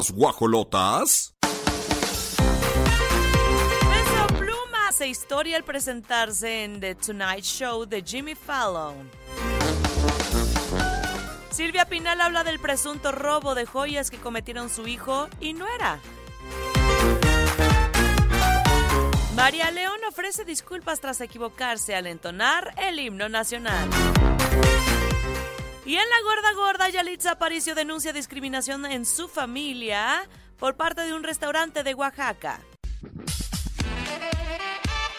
Las guajolotas. Peso Pluma hace historia al presentarse en The Tonight Show de Jimmy Fallon. Silvia Pinal habla del presunto robo de joyas que cometieron su hijo y no era. María León ofrece disculpas tras equivocarse al entonar el himno nacional. Y en la gorda gorda, Yalitza Aparicio denuncia discriminación en su familia por parte de un restaurante de Oaxaca.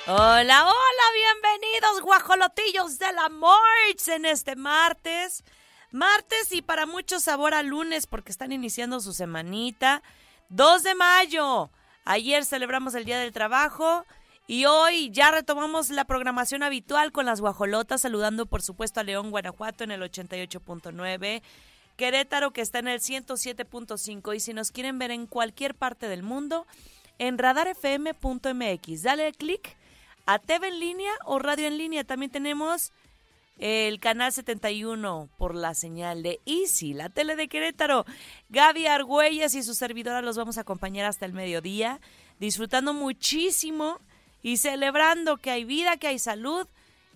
Hola, hola, bienvenidos guajolotillos de la Morch en este martes. Martes y para muchos sabor a lunes porque están iniciando su semanita. 2 de mayo. Ayer celebramos el Día del Trabajo y hoy ya retomamos la programación habitual con las guajolotas, saludando por supuesto a León, Guanajuato en el 88.9. Querétaro que está en el 107.5 y si nos quieren ver en cualquier parte del mundo, en radarfm.mx. Dale clic a TV en línea o radio en línea. También tenemos el canal 71 por la señal de Easy, la tele de Querétaro. Gaby Argüelles y su servidora los vamos a acompañar hasta el mediodía, disfrutando muchísimo y celebrando que hay vida, que hay salud,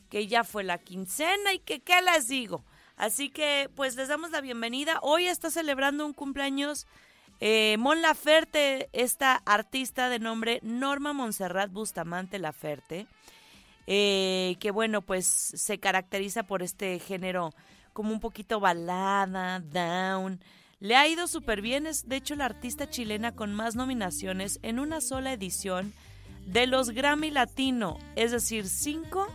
que ya fue la quincena y que qué les digo. Así que pues les damos la bienvenida. Hoy está celebrando un cumpleaños eh, Mon Laferte, esta artista de nombre Norma Montserrat Bustamante Laferte, eh, que bueno, pues se caracteriza por este género como un poquito balada, down. Le ha ido súper bien, es de hecho la artista chilena con más nominaciones en una sola edición de los Grammy Latino, es decir, cinco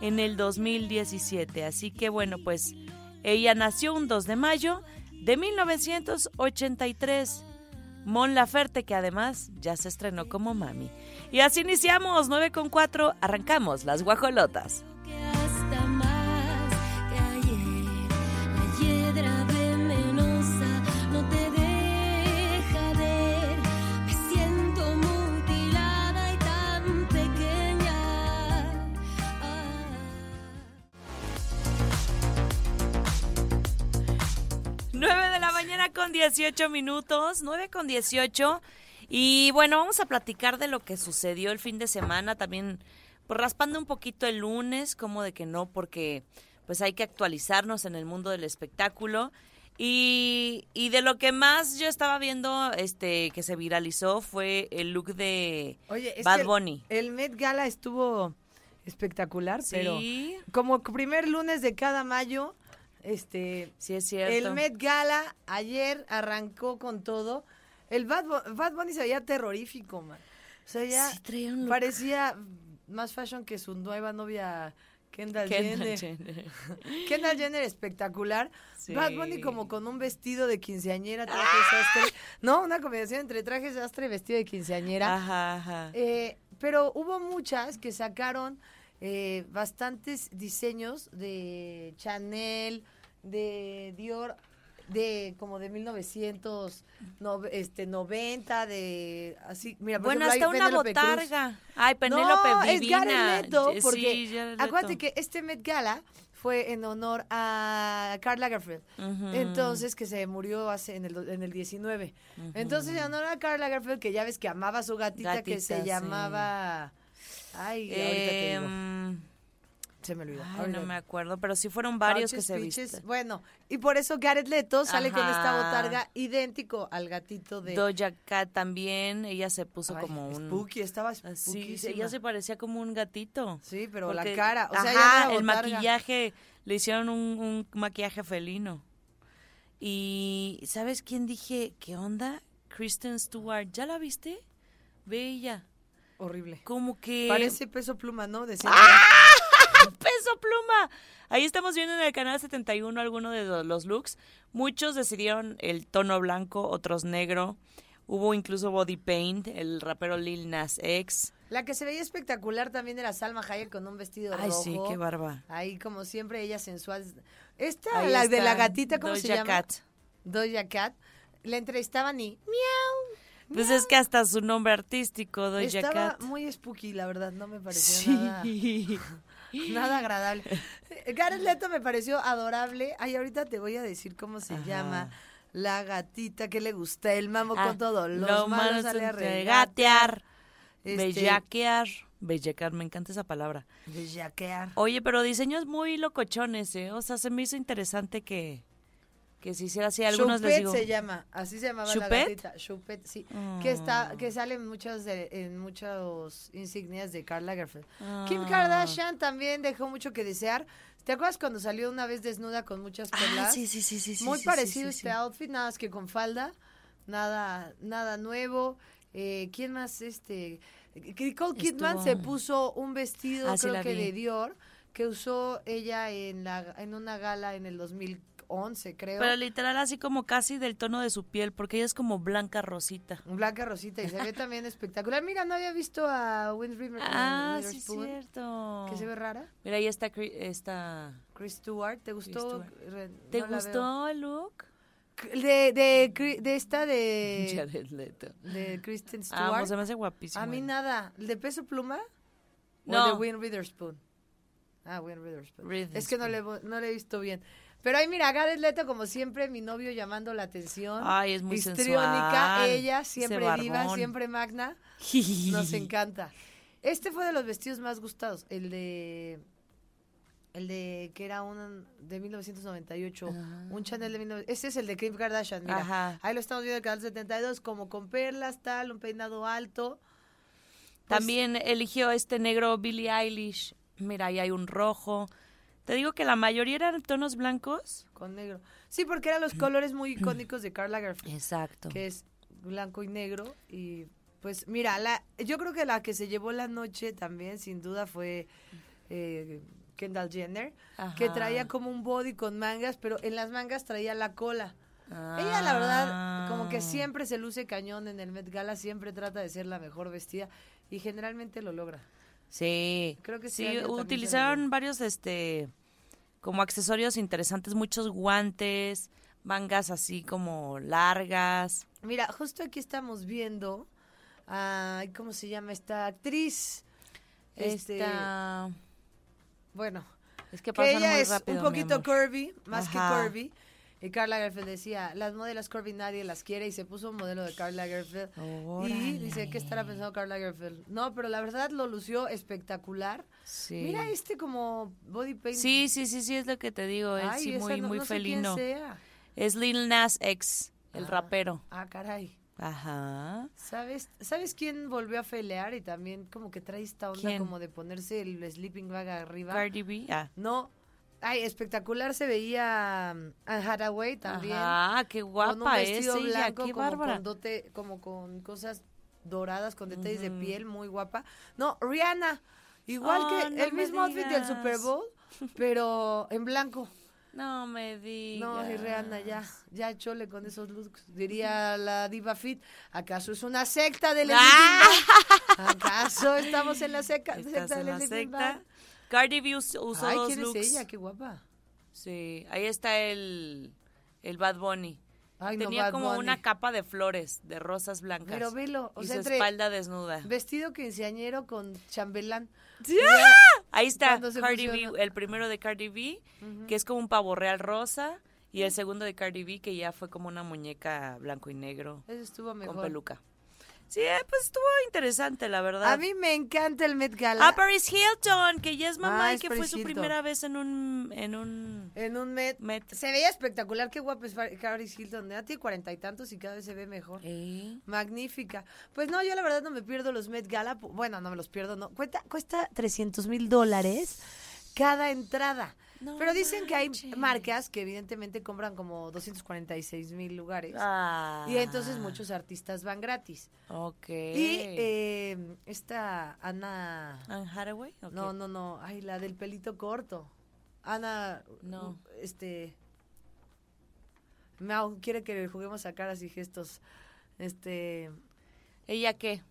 en el 2017. Así que bueno, pues ella nació un 2 de mayo de 1983. Mon Laferte, que además ya se estrenó como mami. Y así iniciamos, 9 con 4, arrancamos las guajolotas. Con 18 minutos, 9 con 18. Y bueno, vamos a platicar de lo que sucedió el fin de semana, también pues, raspando un poquito el lunes, como de que no, porque pues hay que actualizarnos en el mundo del espectáculo. Y, y de lo que más yo estaba viendo este que se viralizó fue el look de Bad Bunny. El, Met Gala estuvo espectacular, pero como primer lunes de cada mayo este, sí es cierto. El Met Gala ayer arrancó con todo. El Bad, Bad Bunny se veía terrorífico, man. O sea, ya parecía más fashion que su nueva novia Kendall, Jenner. Kendall Jenner espectacular. Bad Bunny como con un vestido de quinceañera, traje ¡Ah! No, una combinación entre trajes sastre y vestido de quinceañera. Ajá, ajá. Eh, pero hubo muchas que sacaron eh, bastantes diseños de Chanel, de Dior, de como de 1990, este, de así, mira, Bueno, hasta una botarga. Ay, Penélope no, es Neto, porque acuérdate que este Met Gala fue en honor a Karl Lagerfeld. Entonces, que se murió hace en el, en el 19. Entonces, en honor a Karl Lagerfeld, que ya ves que amaba a su gatita, que se llamaba... Ay, em, Se me olvidó. no me acuerdo, pero sí fueron varios que se visten. Bueno, y por eso Gareth Leto sale con esta botarga idéntico al gatito de... Doja Cat también, ella se puso como un... Spooky, estaba Sí, ella se parecía como un gatito. Sí, pero la cara, o sea, el maquillaje, le hicieron un, un maquillaje felino. Y, ¿sabes quién dije? ¿Qué onda? Kristen Stewart, ¿ya la viste? Bella horrible. Como que... Parece peso pluma, ¿no? ¡Ah! ¡Peso pluma! Ahí estamos viendo en el canal 71 algunos de los looks. Muchos decidieron el tono blanco, otros negro. Hubo incluso body paint, el rapero Lil Nas X. La que se veía espectacular también era Salma Hayek con un vestido Ay, rojo. Ay, sí, qué barba. Ahí, como siempre, ella sensual. Esta, la de la gatita, ¿cómo se llama? Cat. Doja Cat. La entrevistaban y miau, pues es que hasta su nombre artístico, Doja Estaba muy spooky, la verdad, no me pareció nada, nada agradable. Gareth Leto me pareció adorable. Ay, ahorita te voy a decir cómo se llama la gatita que le gusta el mambo Ah, con todo. Los lo malos malo sale a regatear, Este, bellaquear. Bellaquear, me encanta esa palabra. bellaquear. Oye, pero diseños muy locochones, ¿eh? O sea, se me hizo interesante que, que se hiciera así. Algunos les Chupet digo. se llama, así se llamaba la ¿Chupet? gatita. Chupet, sí. Que está, Mm. que sale en muchos de- en muchos insignias de Karl Lagerfeld. Kim Ah. Kardashian también dejó mucho que desear. ¿Te acuerdas cuando salió una vez desnuda con muchas perlas? Ah, sí, sí, sí, sí. Muy sí, parecido sí, sí, este outfit, nada más que con falda, nada, nada nuevo. Eh, ¿Quién más? Este, Nicole Kidman se puso un vestido, Ah, creo la que vi. de Dior, que usó ella en la, en una gala en el 2011, creo. Pero literal así como casi del tono de su piel, porque ella es como blanca rosita. Blanca Rosita y se ve también espectacular. Mira, no había visto a Wind River. Ah, sí, cierto. Que se ve rara. Mira, ahí está, está... Chris Stewart, ¿te gustó? Stewart. ¿Te gustó el look? De, de, de esta de, Jared Leto. de Kristen Ah, Stewart. pues se me hace guapísimo. a mí nada. ¿El de peso pluma? ¿O No. el de Win Witherspoon? Ah, Win Witherspoon. Es que no le, no le he visto bien. Pero ahí mira, Jared Leto, como siempre, mi novio llamando la atención. Ay, es muy Histriónica, ella, siempre barbón. siempre magna. Nos encanta. Este fue de los vestidos más gustados, el de el de que era un de 1998, un Chanel de 1998. Este es el de Kim Kardashian, mira. Ajá. Ahí lo estamos viendo en el canal 72 como con perlas, tal, un peinado alto. Pues, También eligió este negro Billie Eilish. Mira, ahí hay un rojo. Te digo que la mayoría eran tonos blancos. con negro. Sí, porque eran los colores muy icónicos de Karl Lagerfeld, Exacto. que es blanco y negro y pues mira, la yo creo que la que se llevó la noche también sin duda fue eh, Kendall Jenner, que traía como un body con mangas, pero en las mangas traía la cola. Ella, la verdad, como que Ah. siempre se luce cañón en el Met Gala, siempre trata de ser la mejor vestida y generalmente lo logra. Sí. Creo que sí. este también se utilizaron varios, este, como accesorios interesantes, muchos guantes, mangas así como largas. Mira, justo aquí estamos viendo, a, ¿cómo se llama esta actriz? Este, Esta... bueno, Es que que pasan ella muy es un poquito curvy, más Ajá. que curvy. Y Karl Lagerfeld decía, las modelos curvy nadie las quiere y se puso un modelo de Karl Lagerfeld. Y dice, ¿qué estará pensando Karl Lagerfeld? No, pero la verdad lo lució espectacular. Sí. Mira este como body paint. Sí, sí, sí, sí, es lo que te digo. Él Ay, sí, esa muy, no- muy no sé quién felino. sea. Es Lil Nas X, el Ah. rapero. Ah, caray. Ajá. ¿Sabes, ¿Sabes quién volvió a felear y también como que trae esta onda ¿Quién? como de ponerse el sleeping bag arriba? Cardi B. Ah. No. Ay, espectacular se veía um, Anne Hathaway también. Ajá, qué con un guapa es vestido ella, blanco qué como bárbara. con dote, como con cosas doradas, con detalles de piel, muy guapa. No, Rihanna, igual Oh, que no el mismo outfit del digas. Super Bowl, pero en blanco. No me digas. No, y Rihanna ya, ya chole con esos looks. Diría la diva fit, ¿acaso es una secta del Ah. ¿Acaso estamos en la seca, ¿Estás secta del secta? Cardi B us- usó Ay, dos ¿quién looks. es ella? Qué guapa. Sí, ahí está el, el Bad Bunny. Ay, Tenía como Bunny. una capa de flores, de rosas blancas. Pero velo, o y sea, su entre espalda desnuda. vestido quinceañero con chambelán. Ahí está Cardi. B, el primero de Cardi B, que es como un pavo real rosa, y el segundo de Cardi B, que ya fue como una muñeca blanco y negro Eso estuvo mejor. con peluca. Sí, eh, pues estuvo interesante, la verdad. A mí me encanta el Met Gala. Ah, Paris Hilton, que ya es mamá Ah, y es que fue su Hilton. primera vez en un en un en un Met. Met. Se veía espectacular. Qué guapa es Paris Hilton. Ya tiene cuarenta y tantos y cada vez se ve mejor. ¿Eh? Magnífica. Pues no, yo la verdad no me pierdo los Met Gala. Bueno, no me los pierdo, no. Cuesta, cuesta 300 mil dólares cada entrada. No Pero dicen que hay manches. marcas que evidentemente compran como 246 mil lugares. Ah. Y entonces muchos artistas van gratis. Ok. Y eh, esta Ana... Anne Hathaway. No, no, no. Ay, la del pelito corto. Ana. No. Este. Mau quiere que juguemos a caras y gestos. Este. ¿Ella qué?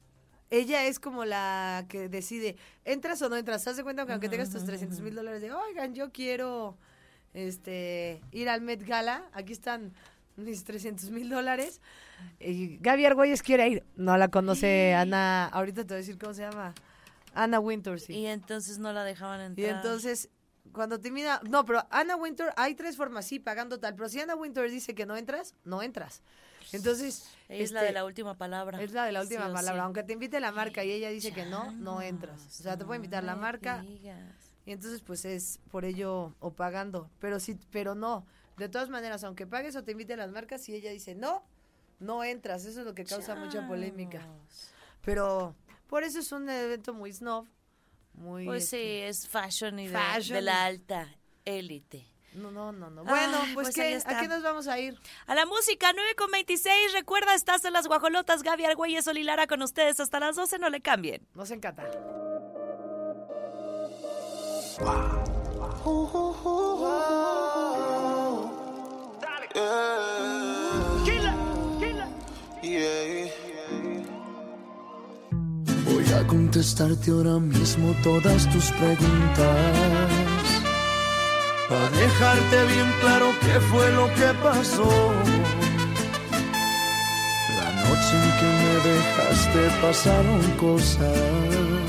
Ella es como la que decide, ¿entras o no entras? ¿Haz de cuenta que aunque tengas tus 300 mil dólares de, oigan, yo quiero este ir al Met Gala, aquí están mis 300 mil dólares. Y Gaby Argüelles quiere ir. No la conoce Ana, ahorita te voy a decir cómo se llama. Ana Winters. Y entonces no la dejaban Y entrar. entonces, cuando termina, no, pero Anna Winter, hay tres formas, sí, pagando tal, pero si Anna Winter dice que no entras, no entras. Entonces, es la de la última palabra. Es la de la última palabra, aunque te invite la marca y ella dice que no, no entras. O sea, te puede invitar la marca. Y entonces pues es por ello o pagando, pero sí, pero no. De todas maneras, aunque pagues o te invite las marcas, y ella dice no, no entras. Eso es lo que causa mucha polémica. Pero por eso es un evento muy snob. Muy, pues sí, este, es fashion y de, la alta élite. No, no, no, no. Bueno, pues, pues ¿a qué nos vamos a ir? A la música, 9 con 26. Recuerda, estás en las guajolotas. Gaby Argüelles Solilara con ustedes hasta las 12. No le cambien. Nos encanta. Voy a contestarte ahora mismo todas tus preguntas. Para dejarte bien claro qué fue lo que pasó. La noche en que me dejaste pasaron cosas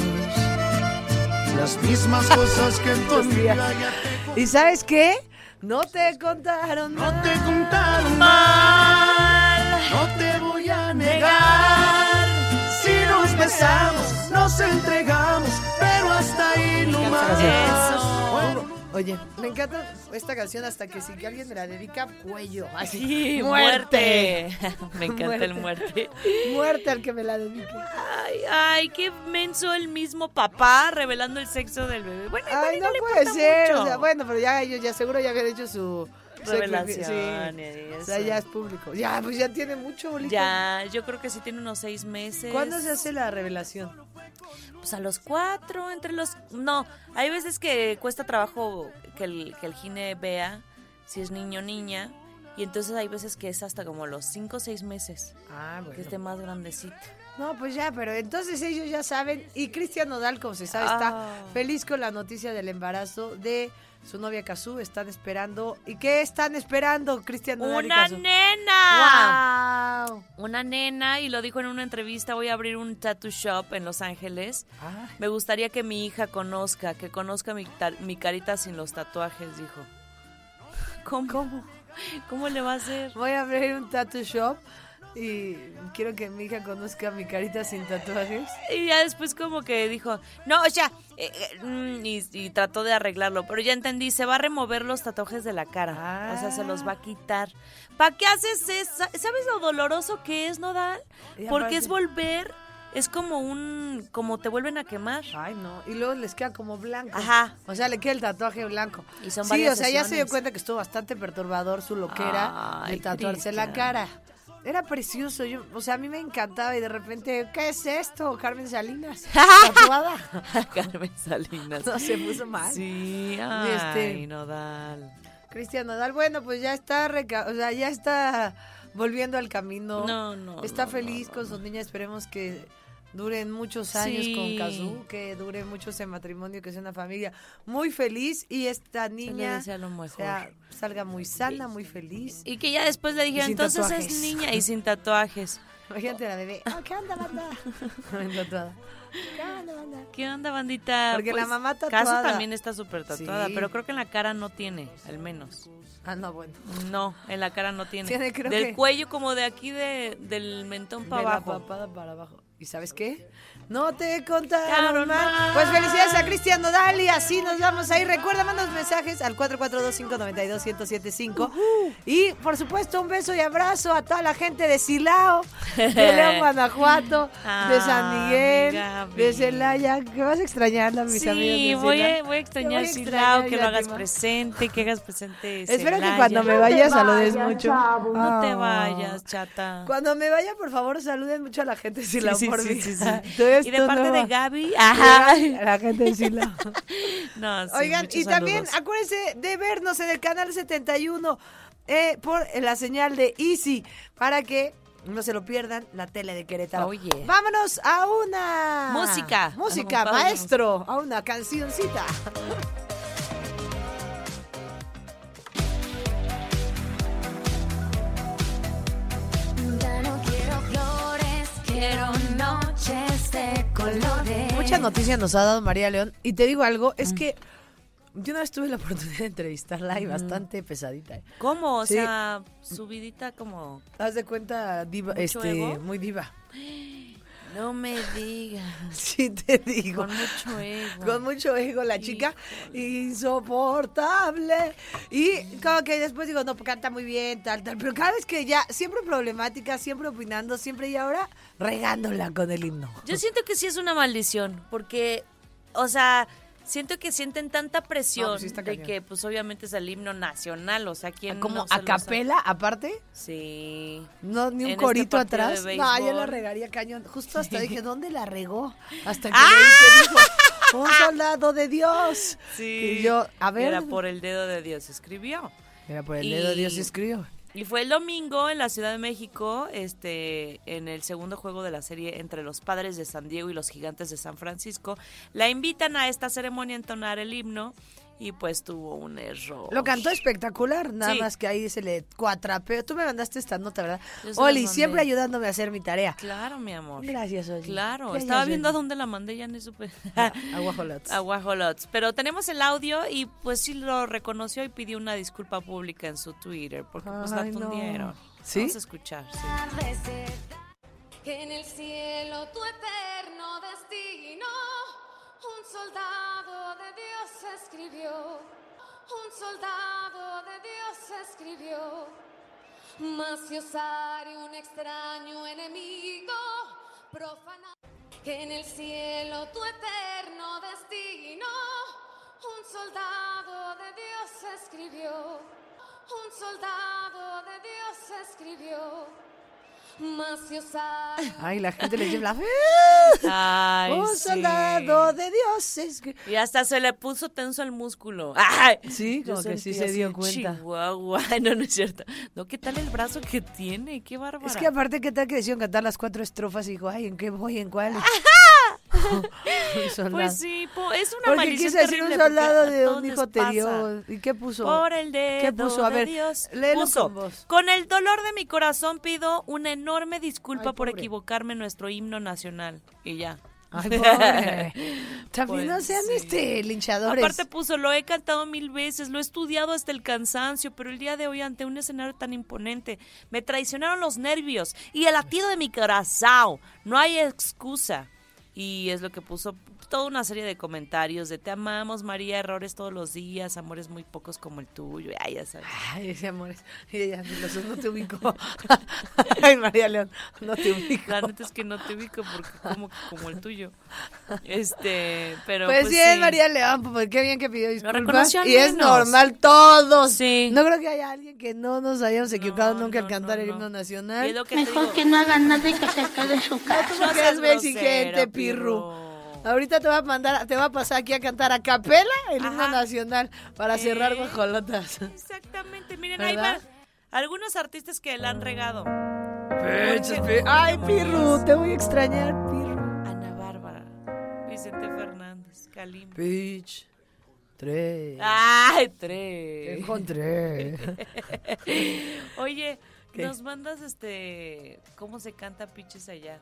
las mismas cosas que en tu ¿Y sabes qué? No te contaron No te contaron mal. No te voy a negar. Si nos besamos, nos entregamos, pero hasta ahí no más. Oye, me encanta esta canción hasta que si alguien me la dedica, cuello. Así, muerte. me encanta el muerte. Muerte al que me la dedique. Ay, ay, qué menso el mismo papá revelando el sexo del bebé. Bueno, ay, no, puede ser. O sea, bueno, pero ya ellos ya seguro ya habían hecho su revelación. Sí. O sea, ya es público. Ya, pues ya tiene mucho, bolito. Ya, yo creo que sí tiene unos seis meses. ¿Cuándo se hace la revelación? Pues a los cuatro, entre los... No, hay veces que cuesta trabajo que el, que el gine vea si es niño o niña. Y entonces hay veces que es hasta como los cinco o seis meses. Ah, bueno. Que esté más grandecito. No, pues ya, pero entonces ellos ya saben. Y Cristian Nodal, como se sabe, está ah. feliz con la noticia del embarazo de su novia Kazú. Están esperando. ¿Y qué están esperando, Cristian? ¡Una nena! Wow. Una nena, y lo dijo en una entrevista. Voy a abrir un tattoo shop en Los Ángeles. Ah. Me gustaría que mi hija conozca, que conozca mi, mi carita sin los tatuajes, dijo. ¿Cómo? ¿Cómo? ¿Cómo le va a hacer? Voy a abrir un tattoo shop y quiero que mi hija conozca mi carita sin tatuajes. Y ya después como que dijo, no, o sea, eh, eh, mm", y, trató de arreglarlo, pero ya entendí, se va a remover los tatuajes de la cara, o sea, se los va a quitar. ¿Para qué haces eso? ¿Sabes lo doloroso que es, Nodal? Porque es volver es como un como te vuelven a quemar. Ay, no, y luego les queda como blanco. Ajá. O sea, le queda el tatuaje blanco. Y son sí, o sea, ya se dio cuenta que estuvo bastante perturbador su loquera de tatuarse la cara. Era precioso, yo, o sea, a mí me encantaba y de repente, ¿qué es esto? Carmen Salinas, tatuada. Carmen Salinas. No, se puso mal. Sí, ay, este, Nodal. Cristian Nodal, bueno, pues ya está, o sea, ya está volviendo al camino. No, no. Está feliz con su niña, esperemos que duren muchos años con Kazu, que dure mucho ese matrimonio, que sea una familia muy feliz y esta niña salga muy sana, muy feliz. Y que ya después le dijeron, entonces es niña y sin tatuajes. Imagínate la bebé. Oh, ¿Qué onda, banda? ¿Qué onda, banda? ¿Qué onda, bandita? Porque la pues, mamá tatuada. Caso también está súper tatuada, pero creo que en la cara no tiene, al menos. Ah, no, bueno. No, en la cara no tiene. Tiene creo Del cuello como de aquí de, del mentón para abajo. La papada para abajo. ¿Y sabes qué? No te contaron mal. Pues felicidades a Cristian Nodal y así nos vamos ahí. Recuerda, manda los mensajes al 442-592-1075. Y por supuesto, un beso y abrazo a toda la gente de Silao, de León, Guanajuato, de San Miguel, de Celaya. Que vas a extrañarla, mis amigos. Sí, voy, a, voy a extrañar Silao, que lo hagas presente, que hagas presente. Espero que cuando me vayas saludes mucho. No te vayas, chata. Cuando me vaya, por favor, saluden mucho a la gente de Silao por mí. y de parte de Gaby, ajá. La gente de no, Oigan, y también acuérdense de vernos en el canal 71 eh, por la señal de Easy para que no se lo pierdan, la tele de Querétaro. Oye. Vámonos a una música. Música, maestro, a una cancioncita. noticias nos ha dado María León. Y te digo algo, es mm. que Yo una vez tuve la oportunidad de entrevistarla y bastante pesadita. ¿eh? ¿Cómo? O sea, subidita como... Haz de cuenta, diva, este, muy diva. No me digas. Sí, te digo. Con mucho ego. Con mucho ego la chica. Insoportable. Y como que después digo, no, pues canta muy bien, tal, tal. Pero cada vez que ya, siempre problemática, siempre opinando, siempre y ahora regándola con el himno. Yo siento que sí es una maldición, porque, o sea siento que sienten tanta presión pues de que pues obviamente es el himno nacional, o sea, ¿quién como a capela aparte? Sí. No ni un este corito atrás. No, yo la regaría cañón. Justo hasta dije, ¿dónde la regó? Hasta que, ¡Ah! dijo, un soldado de Dios. Sí. Y yo, a ver. Era por el dedo de Dios escribió. Era por el dedo de Dios escribió. Y fue el domingo en la Ciudad de México, este, en el segundo juego de la serie entre los Padres de San Diego y los Gigantes de San Francisco. La invitan a esta ceremonia a entonar el himno y pues tuvo un error. Lo cantó espectacular, nada más que ahí se le cuatrapeó. Tú me mandaste esta nota, ¿verdad? Oli, siempre ayudándome a hacer mi tarea. Claro, mi amor. Gracias, Oli. Claro, estaba viendo a dónde la mandé, ya no supe. A, Guajolots. A Guajolots. Pero tenemos el audio y pues sí lo reconoció y pidió una disculpa pública en su Twitter porque pues la tundieron. ¿Sí? Vamos a escuchar. Sí. En el cielo tu eterno destino un soldado de Dios escribió, un soldado de Dios escribió, mas si osare un extraño enemigo profana, en el cielo tu eterno destino, un soldado de Dios escribió, un soldado de Dios escribió. Ay, la gente le lleva Ay, Un soldado de Dios. Y hasta se le puso tenso el músculo. Ay, sí, como que sí se dio cuenta. Chihuahua. No, no es cierto. No, ¿qué tal el brazo que tiene? Qué bárbaro. Es que aparte, ¿qué tal que decían cantar las cuatro estrofas? Y dijo, ay, ¿en qué voy? ¿En cuál? pues sí, es una Porque quise decir un soldado de un hijo te dio. ¿Y qué puso? Por el dedo ¿Qué puso? A ver, de Dios. Puso, con, con el dolor de mi corazón pido una enorme disculpa por equivocarme en nuestro himno nacional. Y ya. Ay, pobre. También no pues sean este linchadores. Aparte puso, lo he cantado mil veces, lo he estudiado hasta el cansancio, pero el día de hoy ante un escenario tan imponente, me traicionaron los nervios y el latido de mi corazón. No hay excusa. Y es lo que puso toda una serie de comentarios de te amamos, María, errores todos los días, amores muy pocos como el tuyo. Ay, ya sabes. Ay, ese amores. Y ya, los no te ubico. Ay, María León, no te ubico. La neta es que no te ubico porque como, como el tuyo. Este, pero pues, pues sí, María León, pues qué bien que pidió disculpas. Y es normal, todos. Sí. No creo que haya alguien que no nos hayamos equivocado nunca al cantar el himno nacional. Mejor que no hagan nada y que se quede su casa. No, tú eres exigente, Pirru. Ahorita te va a mandar, te va a pasar aquí a cantar a capela el himno nacional para cerrar guajolotas. Exactamente, miren, ahí van algunos artistas que la han regado. Ay, Pirru, te voy a extrañar, Fernández, Kalim. Pitch. Tres. Ay, tres. Encontré. Oye, nos mandas este cómo se canta Piches allá.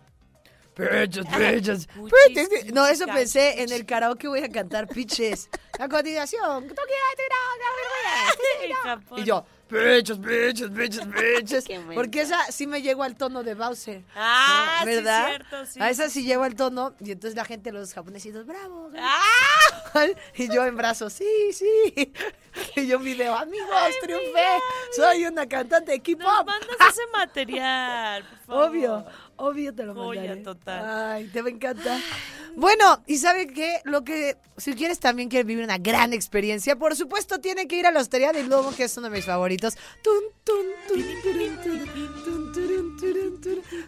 Pitches, pitches. No, eso pensé en el karaoke voy a cantar pitches. A continuación, y yo, pitches, pitches, pitches, pitches. Porque esa sí me llegó al tono de Bowser. Ah, ¿verdad? Sí, cierto, sí. A esa sí llego al tono y entonces la gente, los japonesitos, bravo. ¡Ah! Y yo en brazos, sí, sí. Y yo en video, amigos, triunfé. Soy una cantante de K-pop. mandas ese material, por favor. Obvio. Obvio te lo Joya total. Ay, te va a encantar. Bueno, y ¿sabe qué? Lo que, si quieres también quieres vivir una gran experiencia, por supuesto tiene que ir a la Hostería del Lobo, que es uno de mis favoritos.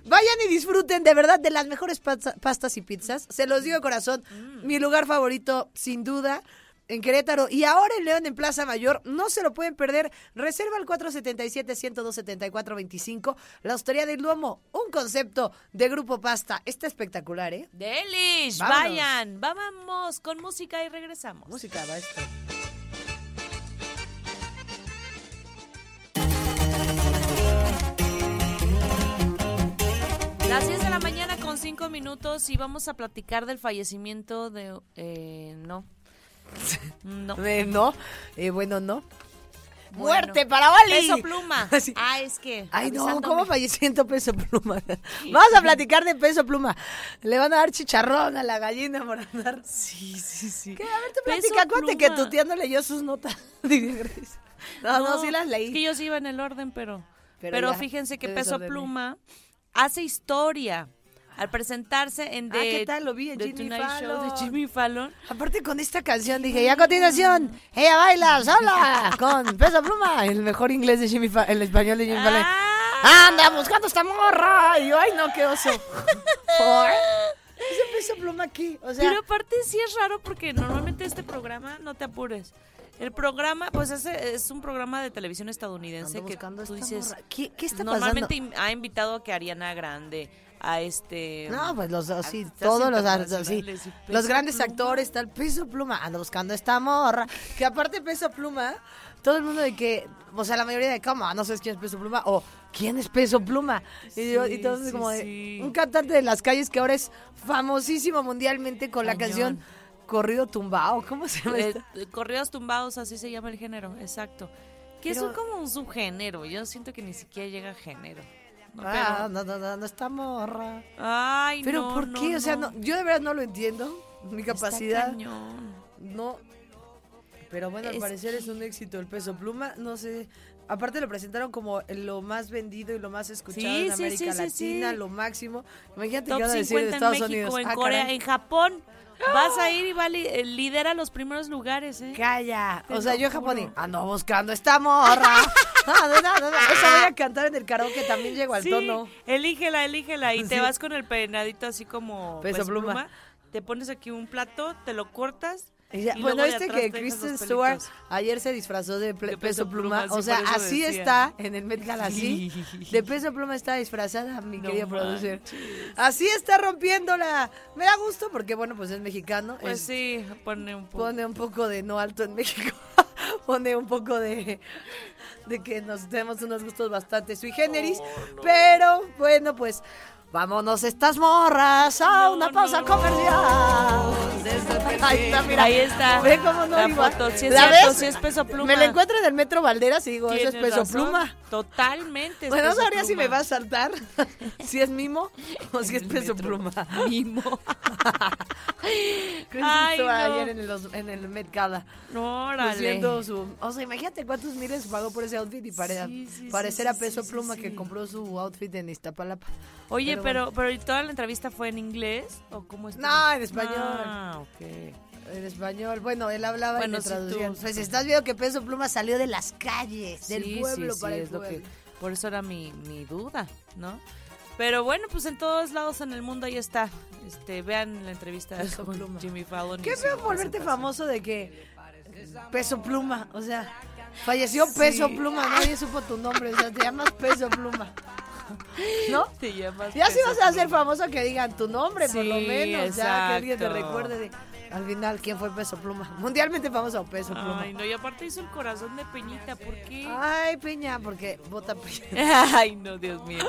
Vayan y disfruten de verdad de las mejores pastas y pizzas. Se los digo de corazón, mi lugar favorito, sin duda en Querétaro y ahora en León en Plaza Mayor. No se lo pueden perder. Reserva el 477-102-7425. La Hostería del Duomo, un concepto de Grupo Pasta. Está espectacular, ¿eh? Delish, vayan, vamos con música y regresamos. Música, va esto. Las 10 de la mañana con 5 minutos y vamos a platicar del fallecimiento de... Eh, no, No. Eh, no, eh, bueno, no. Bueno. ¡Muerte para Oli! Peso pluma. Así. Ah, es que. Ay, no. ¿cómo falleciendo peso pluma? Vamos a platicar de peso pluma. Le van a dar chicharrón a la gallina por andar. Sí, sí, sí. ¿Qué? A ver, Peso platica, acuérdate que tu tía no leyó sus notas. no, no, sí las leí. Es que yo sí iba en el orden, pero. Pero Pero, ya fíjense que te Peso. Pluma hace historia al presentarse en Ah, The, ¿qué tal? Lo vi en Jimmy Tonight Show de Fallon. Jimmy Fallon. Aparte con esta canción dije, y a continuación, ella baila sola con peso pluma. El mejor inglés de Jimmy Fa- el español de Jimmy Fallon. Ah. ¡Anda buscando esta morra! Y yo, ay no, qué oso. ¿Por? Ese peso pluma aquí. O sea, Pero aparte sí es raro porque normalmente este programa, no te apures. El programa, pues ese es un programa de televisión estadounidense ando que tú dices. ¿Qué, qué está normalmente pasando? in- ha invitado a que Ariana Grande, a este... No, pues los sí, todos los, sí, los grandes Pluma. actores, tal peso pluma, anda buscando esta morra. Que aparte peso pluma, todo el mundo de que, o sea, la mayoría de cómo, no sabes quién es peso pluma o quién es peso pluma. y, yo- y Sí, sí, como de, sí. un cantante de las calles que ahora es famosísimo mundialmente con la canción Corrido Tumbao, ¿cómo se llama Eh, eh, corridos tumbados, así se llama el género, exacto. Que Pero- es como un subgénero, yo siento que ni siquiera llega a género. No, Ah, no, no, no, no, esta morra. Ay, Pero no, ¿por no, qué? O sea, no. yo de verdad no lo entiendo. Mi Está capacidad. cañón. No. Pero bueno, al Es parecer es un éxito el peso pluma. No sé. Aparte lo presentaron como lo más vendido y lo más escuchado Sí, en sí, América sí, Latina, sí. lo máximo. Imagínate que Top van a decir de 50 en Estados México, Unidos. en Ah, Corea, caray. en Japón. Vas a ir y va li- eh, lidera los primeros lugares, ¿eh? Calla. Te O sea, yo en Japón ando buscando esta morra. no, no, no, no. Eso voy a cantar en el karaoke, también llego al Sí, tono. elígela, elígela. Y Sí. te vas con el peinadito así como Peso pluma. Te pones aquí un plato, te lo cortas. Ya- bueno, este que Kristen Stewart ayer se disfrazó de, peso, peso pluma. pluma, o sea, así decía. está en el Met Gala, así. Sí. De peso pluma está disfrazada, mi No querida producer. Así está rompiéndola. Me da gusto porque, bueno, pues es mexicano. Pues es- sí, pone un poco. Pone un poco de no alto en México. pone un poco de de que nos tenemos unos gustos bastante sui generis. Pero, bueno, pues vámonos estas morras a No, una pausa no. comercial. Ahí está, mira. Ahí está. Ve cómo no La iba. foto. Si es ¿La cierto, ves? si es peso pluma. Me la encuentro en el metro Valderas y digo, eso es peso razón. pluma. Totalmente. es Bueno, no sabría si me va a saltar si es mimo o si es peso metro. pluma. Mimo. Ay, no. ayer en, los- en el Met Gala. Órale. Luciendo su... O sea, imagínate cuántos miles pagó por ese outfit y Sí, sí, parecer sí, a peso pluma que compró su outfit en Iztapalapa. Oye, Pero pero, pero, ¿y toda la entrevista fue en inglés o cómo estuvo? No, en español. Ah, ok. En español. Bueno, él hablaba Bueno, y me traducían. tú. Pues estás viendo que Peso Pluma salió de las calles, del pueblo sí, para el es lo que- pueblo. por eso era mi, mi duda, ¿no? Pero bueno, pues en todos lados en el mundo ahí está. Este, vean la entrevista Peso con Pluma. Jimmy Fallon. Qué feo volverte famoso de que Peso Pluma, o sea, falleció Peso. Pluma, nadie supo tu nombre, o sea, te llamas Peso Pluma. ¿No? Te llamas Ya si vas a ser famoso que digan tu nombre, por lo Sí, menos, ya que alguien te recuerde de al final quién fue Peso Pluma. Mundialmente famoso Peso Pluma. Ay, no, y aparte hizo el corazón de Peñita, ¿por qué? Ay, Peña, porque vota Peña. Ay, no, Dios mío.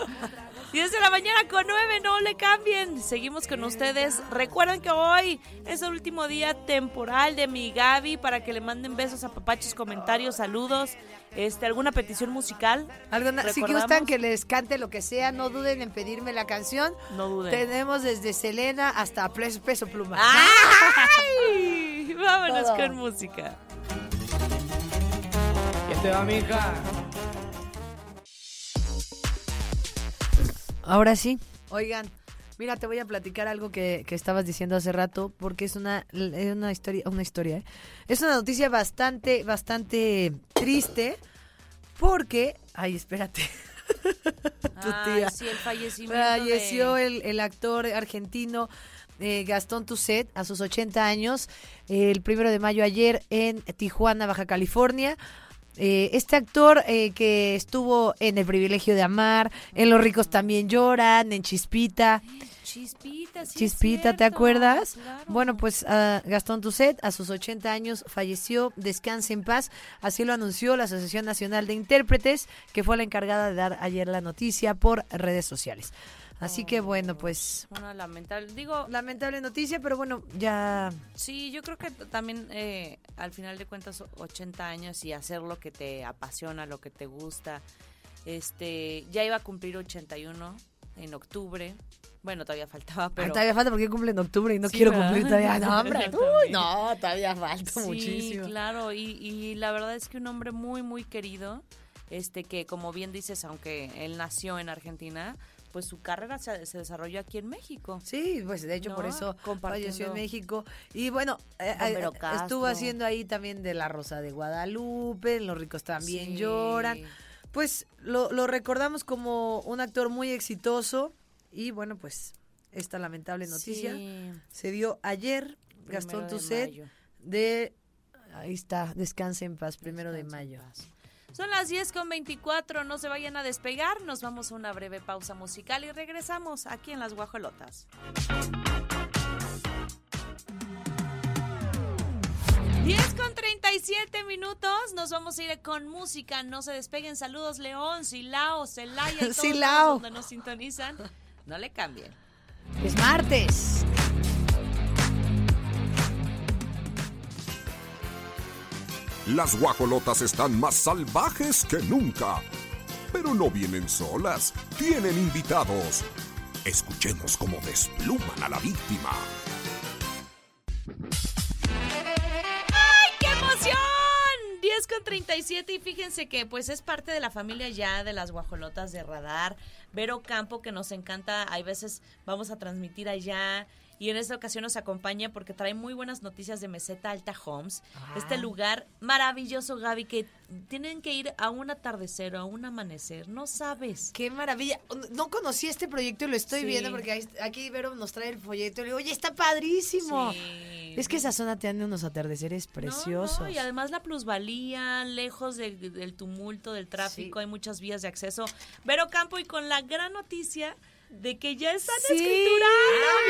10 de la mañana con 9, no le cambien. Seguimos con ustedes. Recuerden que hoy es el último día temporal de mi Gaby para que le manden besos a papachos, comentarios, saludos, este, alguna petición musical. Alguna- si gustan que les cante lo que sea, no duden en pedirme la canción. No duden. Tenemos desde Selena hasta Peso, Peso Pluma. ¡Ay! Vámonos Todo. con música. ¿Quién te va, mija? Ahora sí. Oigan, mira, te voy a platicar algo que, que estabas diciendo hace rato, porque es una, es una historia, una historia, ¿eh? Es una noticia bastante, bastante triste, porque, ay, espérate. tu tía. sí, el fallecimiento Falleció de- el, el actor argentino eh, Gastón Tucet a sus 80 años, eh, el primero de mayo ayer en Tijuana, Baja California. Eh, este actor eh, que estuvo en El privilegio de amar, en Los ricos también lloran, en Chispita. Chispita, sí Chispita, ¿te acuerdas? claro. Bueno, pues ah, Gastón Tucet a sus 80 años falleció, descanse en paz, así lo anunció la Asociación Nacional de Intérpretes, que fue la encargada de dar ayer la noticia por redes sociales. Así que bueno, pues Una lamentable. Digo, lamentable noticia, pero bueno, ya sí, yo creo que también eh, al final de cuentas 80 años y hacer lo que te apasiona, lo que te gusta. Este, ya iba a cumplir 81 en octubre. Bueno, todavía faltaba, Ay, pero todavía falta porque cumple en octubre y no Sí, quiero ¿verdad? cumplir todavía. No, hombre. Uy, no, todavía falta Sí, muchísimo. claro, y, y la verdad es que un hombre muy, muy querido, este que como bien dices, aunque él nació en Argentina, pues su carrera se, se desarrolló aquí en México. Sí, pues de hecho por eso falleció en México. Y bueno, eh, eh, estuvo haciendo ahí también de La Rosa de Guadalupe, Los ricos también Sí. lloran. Pues lo, lo recordamos como un actor muy exitoso y bueno, pues esta lamentable noticia Sí, se dio ayer, Gastón de mayo. de... Ahí está, descanse en paz, primero de en mayo. paz. Son las 10 con 24, no se vayan a despegar, nos vamos a una breve pausa musical y regresamos aquí en Las Guajolotas. 10 con 37 minutos, nos vamos a ir con música, no se despeguen, saludos León, Silao, Celaya todos Silao. donde nos sintonizan, no le cambien. Es martes. Las guajolotas están más salvajes que nunca. Pero no vienen solas, tienen invitados. Escuchemos cómo despluman a la víctima. ¡Qué emoción! 10 con 37 y fíjense que pues es parte de la familia ya de las guajolotas de radar. Vero Campo que nos encanta, hay veces vamos a transmitir allá y en esta ocasión nos acompaña porque trae muy buenas noticias de Meseta Alta Homes. Este lugar maravilloso, Gaby, que tienen que ir a un atardecer o a un amanecer, no sabes. Qué maravilla. No conocí este proyecto y lo estoy Sí. viendo porque aquí Vero nos trae el folleto y le digo, oye, está padrísimo. Sí. Es que esa zona tiene unos atardeceres preciosos. no, y además la plusvalía, lejos de- del tumulto, del tráfico, Sí. hay muchas vías de acceso. Vero Campo y con la gran noticia de que ya están Sí. escriturados.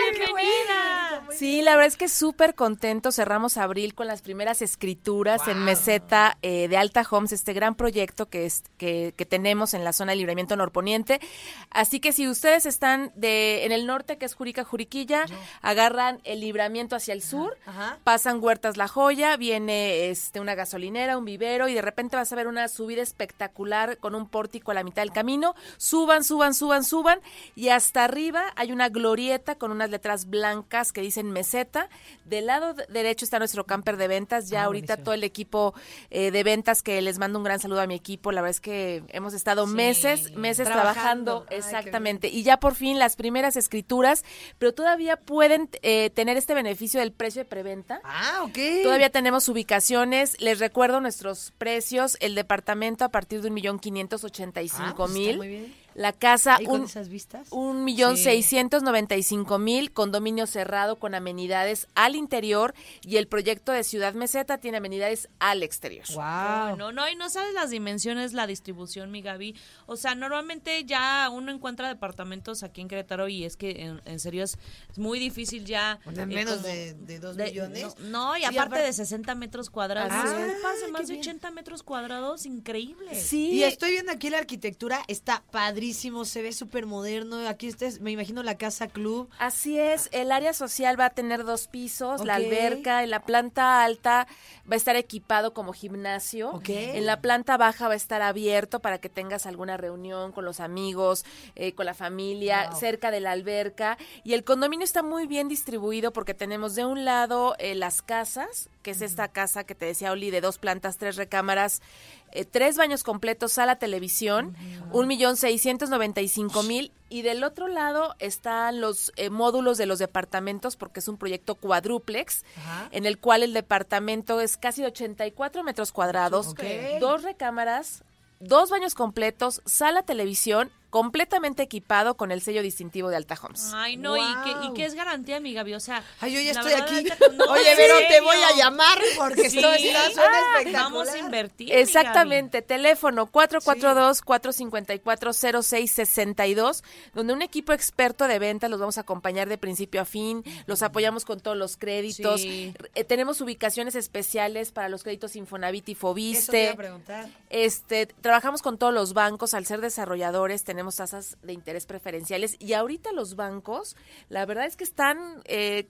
Ay, qué ¡Bienvenida! Sí, la verdad es que súper contento. Cerramos abril con las primeras escrituras en Meseta eh, de Alta Homes, este gran proyecto que, es, que, que tenemos en la zona de libramiento norponiente. Así que si ustedes están de en el norte, que es Jurica, Juriquilla, agarran el libramiento hacia el sur, Ajá. pasan Huertas La Joya, viene este una gasolinera, un vivero y de repente vas a ver una subida espectacular con un pórtico a la mitad del camino. Suban, suban, suban, suban y hasta arriba hay una glorieta con unas letras blancas que dicen meseta. Del lado de- derecho está nuestro camper de ventas. Ya Ah, ahorita buenísimo. todo el equipo eh, de ventas que les mando un gran saludo a mi equipo. La verdad es que hemos estado meses, meses Trabajando. trabajando. Ay, qué exactamente. Y ya por fin las primeras escrituras, pero todavía pueden eh, tener este beneficio del precio de preventa. Ah, ok. Todavía tenemos ubicaciones. Les recuerdo nuestros precios. El departamento a partir de un millón quinientos ochenta y Ah, cinco pues está mil. La casa ¿Y con un, esas vistas? un millón Sí. seiscientos noventa y cinco mil. Condominio cerrado con amenidades al interior y el proyecto de Ciudad Meseta tiene amenidades al exterior. Wow. No, no, y no sabes las dimensiones, la distribución, mi Gaby. O sea, normalmente ya uno encuentra departamentos aquí en Querétaro y es que en, en serio es, es muy difícil ya. Eh, menos como- de, de dos de- millones. No, no, y Sí, aparte de 60 metros cuadrados. Ah, Son más de qué más de bien. 80 metros cuadrados, increíble. Sí, Y estoy viendo aquí la arquitectura, está padrísimo, se ve súper moderno. Aquí ustedes, me imagino la casa club. Así es, el área social va a tener dos pisos, la alberca, en la planta alta va a estar equipado como gimnasio, en la planta baja va a estar abierto para que tengas alguna reunión con los amigos, eh, con la familia, Wow. cerca de la alberca. Y el condominio está muy bien distribuido porque tenemos de un lado eh, las casas, que es esta casa que te decía Oli, de dos plantas, tres recámaras, eh, tres baños completos, sala, televisión, un millón seiscientos noventa y cinco mil. Y del otro lado están los eh, módulos de los departamentos, porque es un proyecto cuadrúplex, Ajá. en el cual el departamento es casi de 84 metros cuadrados, dos recámaras, dos baños completos, sala, televisión, completamente equipado con el sello distintivo de Alta Homes. Ay, no, y, que, y que es garantía, mi Gaby. O sea, Ay, yo ya estoy aquí. es que- no, Oye, en Vero, te voy a llamar porque Sí. esto está suena Ah, espectacular. Vamos a invertir. Exactamente, teléfono 442-454-0662, donde un equipo experto de ventas los vamos a acompañar de principio a fin, los apoyamos con todos los créditos, Sí. Eh, tenemos ubicaciones especiales para los créditos Infonavit y Eso te iba Fobiste, a preguntar. este, trabajamos con todos los bancos, al ser desarrolladores tenemos tenemos tasas de interés preferenciales y ahorita los bancos, la verdad es que están eh,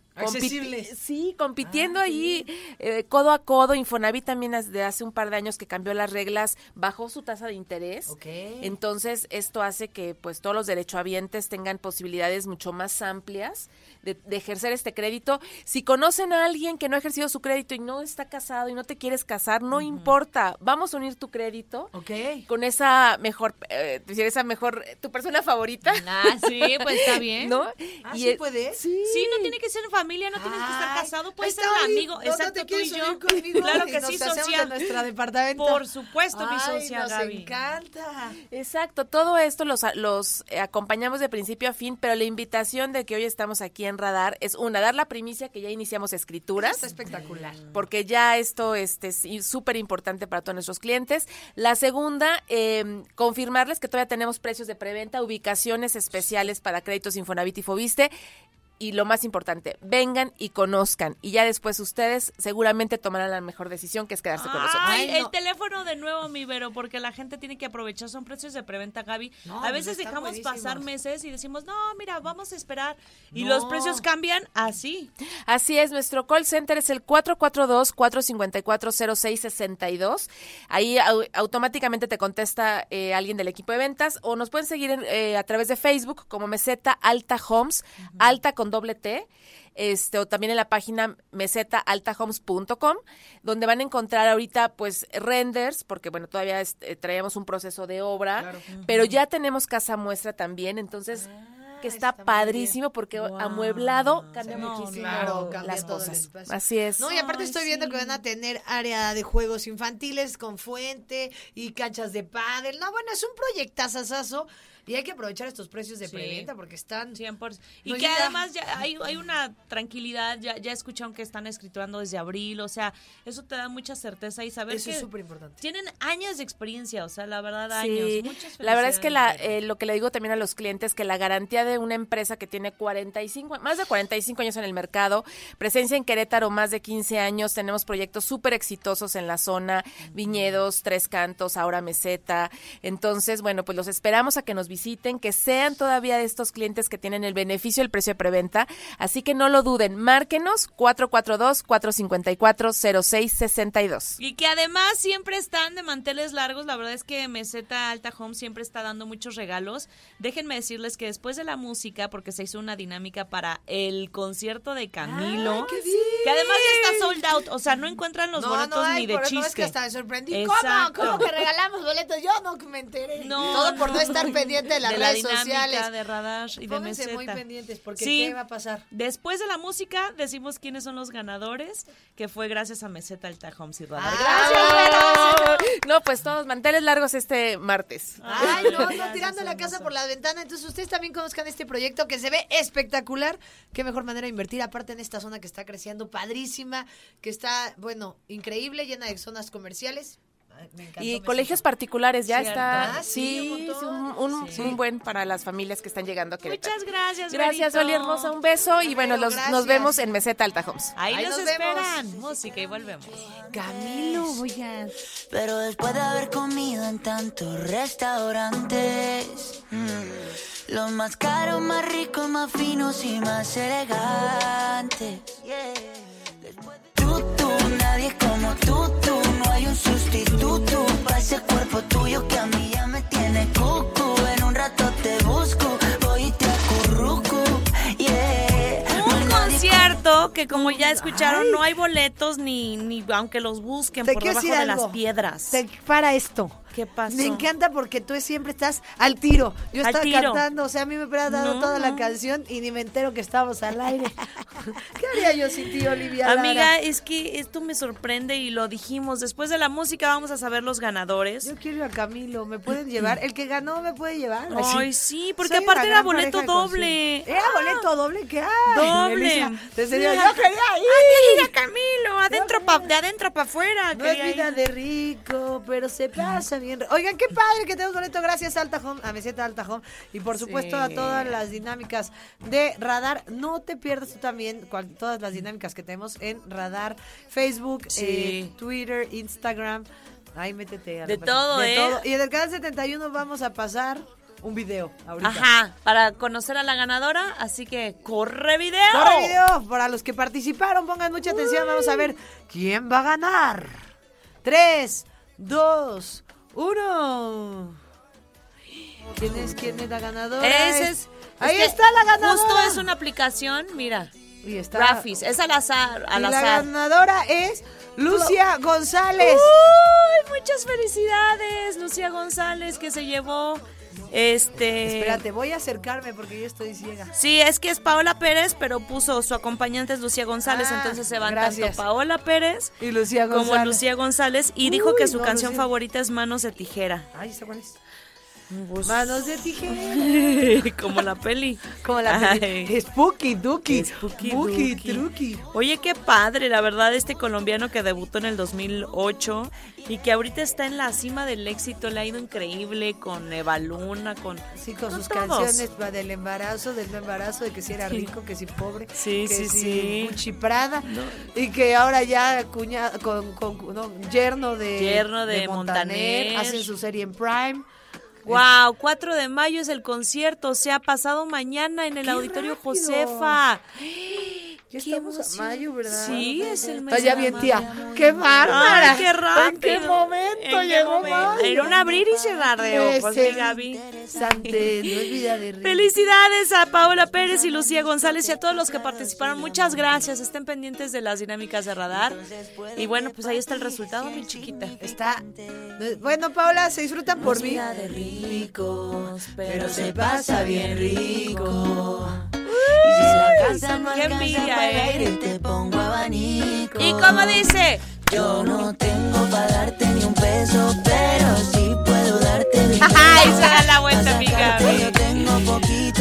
sí, compitiendo ahí eh, codo a codo. Infonavit también desde hace un par de años que cambió las reglas, bajó su tasa de interés. Entonces, esto hace que pues todos los derechohabientes tengan posibilidades mucho más amplias de, ejercer este crédito. Si conocen a alguien que no ha ejercido su crédito y no está casado y no te quieres casar, no importa, vamos a unir tu crédito con esa mejor, eh, esa mejor, tu persona favorita. Ah, sí, pues está bien. ¿No? ¿Ah, y sí puedes? Sí. no tiene que ser familia, no tienes que estar casado, puedes ser un amigo, exacto, tú y yo. Claro que sí, socia. nuestra departamento. Por supuesto, mi socia nos encanta. Exacto, todo esto los, los acompañamos de principio a fin, pero la invitación de que hoy estamos aquí en Radar es una, dar la primicia que ya iniciamos escrituras. Está espectacular. Porque ya esto este, es súper importante para todos nuestros clientes. La segunda, eh, confirmarles que todavía tenemos precios de preventa, ubicaciones especiales para créditos Infonavit y Fobiste y lo más importante, vengan y conozcan. Y ya después ustedes seguramente tomarán la mejor decisión que es quedarse con nosotros. Ay, el teléfono de nuevo, mi Vero, porque la gente tiene que aprovechar. Son precios de preventa, Gaby. a veces dejamos pasar meses y decimos, no, mira, vamos a esperar. Y los precios cambian así. Así es, nuestro call center es el 442-454-0662. Ahí automáticamente te contesta eh, alguien del equipo de ventas o nos pueden seguir eh, a través de Facebook como Meseta Alta Homes, Alta con doble T, este, o también en la página mesetaaltahomes.com, donde van a encontrar ahorita pues renders, porque bueno, todavía eh, traíamos un proceso de obra, pero ya tenemos casa muestra también, entonces... Ah, que está, padrísimo porque amueblado cambia muchísimo las cosas. Así es. No, y aparte estoy viendo que van a tener área de juegos infantiles con fuente y canchas de pádel. No, bueno, es un proyectazazazo y hay que aprovechar estos precios de preventa porque están... 100%. Y que además ya hay, hay una tranquilidad, ya, ya escucharon que están escriturando desde abril, o sea, eso te da mucha certeza y saber eso es súper importante. Tienen años de experiencia, o sea, la verdad, años. Muchas la verdad es que la, eh, lo que le digo también a los clientes, que la garantía de una empresa que tiene 45, más de 45 años en el mercado, presencia en Querétaro más de 15 años, tenemos proyectos súper exitosos en la zona, viñedos, tres cantos, ahora meseta. Entonces, bueno, pues los esperamos a que nos visiten, que sean todavía de estos clientes que tienen el beneficio del precio de preventa. Así que no lo duden, márquenos 442-454-0662. Y que además siempre están de manteles largos. La verdad es que Meseta Alta Home siempre está dando muchos regalos. Déjenme decirles que después de la música, porque se hizo una dinámica para el concierto de Camilo, que además ya está sold out. O sea, no encuentran los boletos ni de chiste. No es que hasta me sorprendí. ¿Cómo? ¿Cómo que regalamos boletos? Yo no me enteré. No, Todo por no estar pendiente de las redes sociales. de radar y de meseta. muy pendientes porque ¿qué va a pasar? Después de la música decimos quiénes son los ganadores, que fue gracias a Meseta Alta Homes y Radar. Ah, gracias, No, pues todos manteles largos este martes. Ay, no, no tirando la casa por la ventana. Entonces ustedes también conozcan este proyecto que se ve espectacular. Qué mejor manera de invertir, aparte en esta zona que está creciendo padrísima, que está, bueno, increíble, llena de zonas comerciales y colegios particulares ya está. Ah, sí, un, buen para las familias que están llegando a Querétaro. Muchas gracias. Gracias, Oli Hermosa. Un beso y bueno, nos vemos en Meseta Alta Homes. Ahí, nos, esperan. Música y volvemos. Camilo. Pero después de haber comido en tantos restaurantes, mm, los más caros, más ricos, más finos y más elegantes. Tú, tú, nadie como tú, tú, no hay un sustituto para ese cuerpo tuyo que a mí ya me tiene cucu. En un rato te busco, voy y te acurruco, yeah. Un concierto que como ya escucharon no hay boletos ni, ni aunque los busquen por debajo de las piedras. para esto. ¿Qué pasó? Me encanta porque tú siempre estás al tiro. Yo estaba cantando, o sea, a mí me hubiera dado toda la canción y ni me entero que estábamos al aire. ¿Qué haría yo sin ti, Olivia? Amiga, es que esto me sorprende y lo dijimos. Después de la música vamos a saber los ganadores. Yo quiero ir a Camilo, ¿me pueden llevar? El que ganó me puede llevar. Ay, sí, porque aparte era boleto doble. ¿Era boleto doble? ¿Qué hay? Doble. yo quería ir. ir a Camilo, adentro de adentro para afuera. No es vida de rico, pero se pasa bien. Oigan, qué padre que tenemos boleto. Gracias Alta Home, a Meseta Alta Home. Y por supuesto a todas las dinámicas de Radar. No te pierdas tú también todas las dinámicas que tenemos en Radar, Facebook, eh, Twitter, Instagram. Ahí métete. de todo, ¿eh? Y en el canal 71 vamos a pasar un video ahorita. Ajá, para conocer a la ganadora, así que corre video. Corre video. Para los que participaron, pongan mucha atención. Vamos a ver quién va a ganar. Tres, dos, uno. ¿Quién es? ¿Quién es la ganadora? Ese es, Ahí es que está la ganadora. Justo es una aplicación, mira. Y está. Rafis, es al azar, al y la azar. ganadora es Lucia González. ¡Uy! Muchas felicidades, Lucía González, que se llevó este. Espérate, voy a acercarme porque yo estoy ciega. Sí, es que es Paola Pérez, pero puso su acompañante es Lucía González, Ah, entonces se van gracias. tanto Paola Pérez Y Lucía González. como Lucía González y dijo que su no, canción Lucía. favorita es Manos de Tijera. Ay, ¿esa cuál es? Pues, Manos de tijera. como la peli. Como la Ay. peli. Spooky Duki. Spooky Spooky Duki. Truki. Oye, qué padre, la verdad, este colombiano que debutó en el 2008 y que ahorita está en la cima del éxito, le ha ido increíble con Eva Luna, con... Sí, con con sus todos. canciones del embarazo, del no embarazo, de que si era rico, que si pobre, Sí, que sí, si sí. Gucci Prada, y que ahora ya cuña, con, con no, yerno de, Yerno de Montaner. hacen su serie en Prime. Wow, 4 de mayo es el concierto, o sea, pasado mañana en el ¡Qué Auditorio rápido! Josefa. Ya Qué estamos emoción. a mayo, ¿verdad? Sí, es el mes Está ya bien, tía. ¡Qué bárbara! Ay, qué rápido. ¿En qué momento ¿En qué llegó momento? mayo? Era un abrir y cerrar de ojos, mi Gaby. Sante, no es vida de. Felicidades a Paola Pérez y Lucía González y a todos los que participaron. Muchas gracias. Estén pendientes de las dinámicas de radar. Y bueno, pues ahí está el resultado, mi chiquita. Está. Bueno, Paola, se disfrutan por mí. de ricos, Pero se pasa bien rico. La casa no alcanza para ¿eh? aire, te pongo abanico. ¿Y cómo dice? Yo no tengo para darte ni un peso, pero sí puedo darte mi Ay, se da la vuelta, mi Gaby.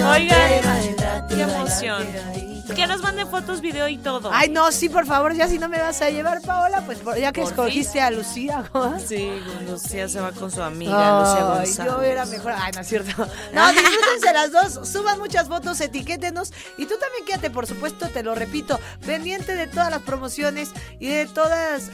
Oigan, qué emoción. Que nos manden fotos, video y todo. Ay, no, sí, por favor, ya si no me vas a llevar, Paola, pues ya que Por escogiste a Lucía, ¿cómo? Sí, Lucía se va con su amiga, Lucía Ay, González. yo era mejor. Ay, no es cierto. No, disfrútense las dos, suban muchas fotos, etiquétenos. Y tú también quédate, por supuesto, te lo repito, pendiente de todas las promociones y de todos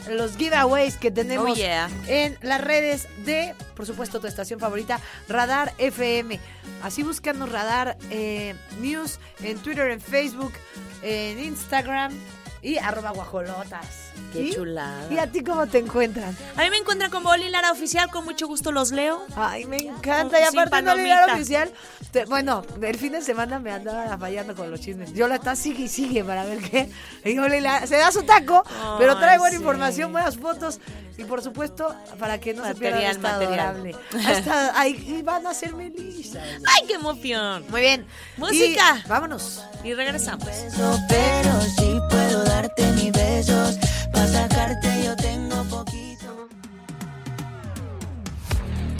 los giveaways que tenemos Oh, yeah. en las redes de, por supuesto, tu estación favorita, Radar FM. Así búscanos Radar eh, News en Twitter, en Facebook, en Instagram y arroba guajolotas. Qué ¿Y? chulada. ¿Y a ti cómo te encuentran? A mí me encuentran con Boli Lara Oficial, con mucho gusto los leo. Ay, me encanta. Y Sin aparte no palomita. ligar oficial. te- bueno, el fin de semana me andaba fallando con los chismes. Yo la está sigue y sigue para ver qué. Y la- se da su taco, pero trae buena sí. información, buenas fotos. Y por supuesto, para que no se pierda Material, esta material. adorable. Hasta ahí y van a ser melizas. ¡Ay, qué emoción! Muy bien. Música. Y vámonos. Y regresamos. beso, pero sí puedo darte mis besos. Para sacarte yo tengo poquito.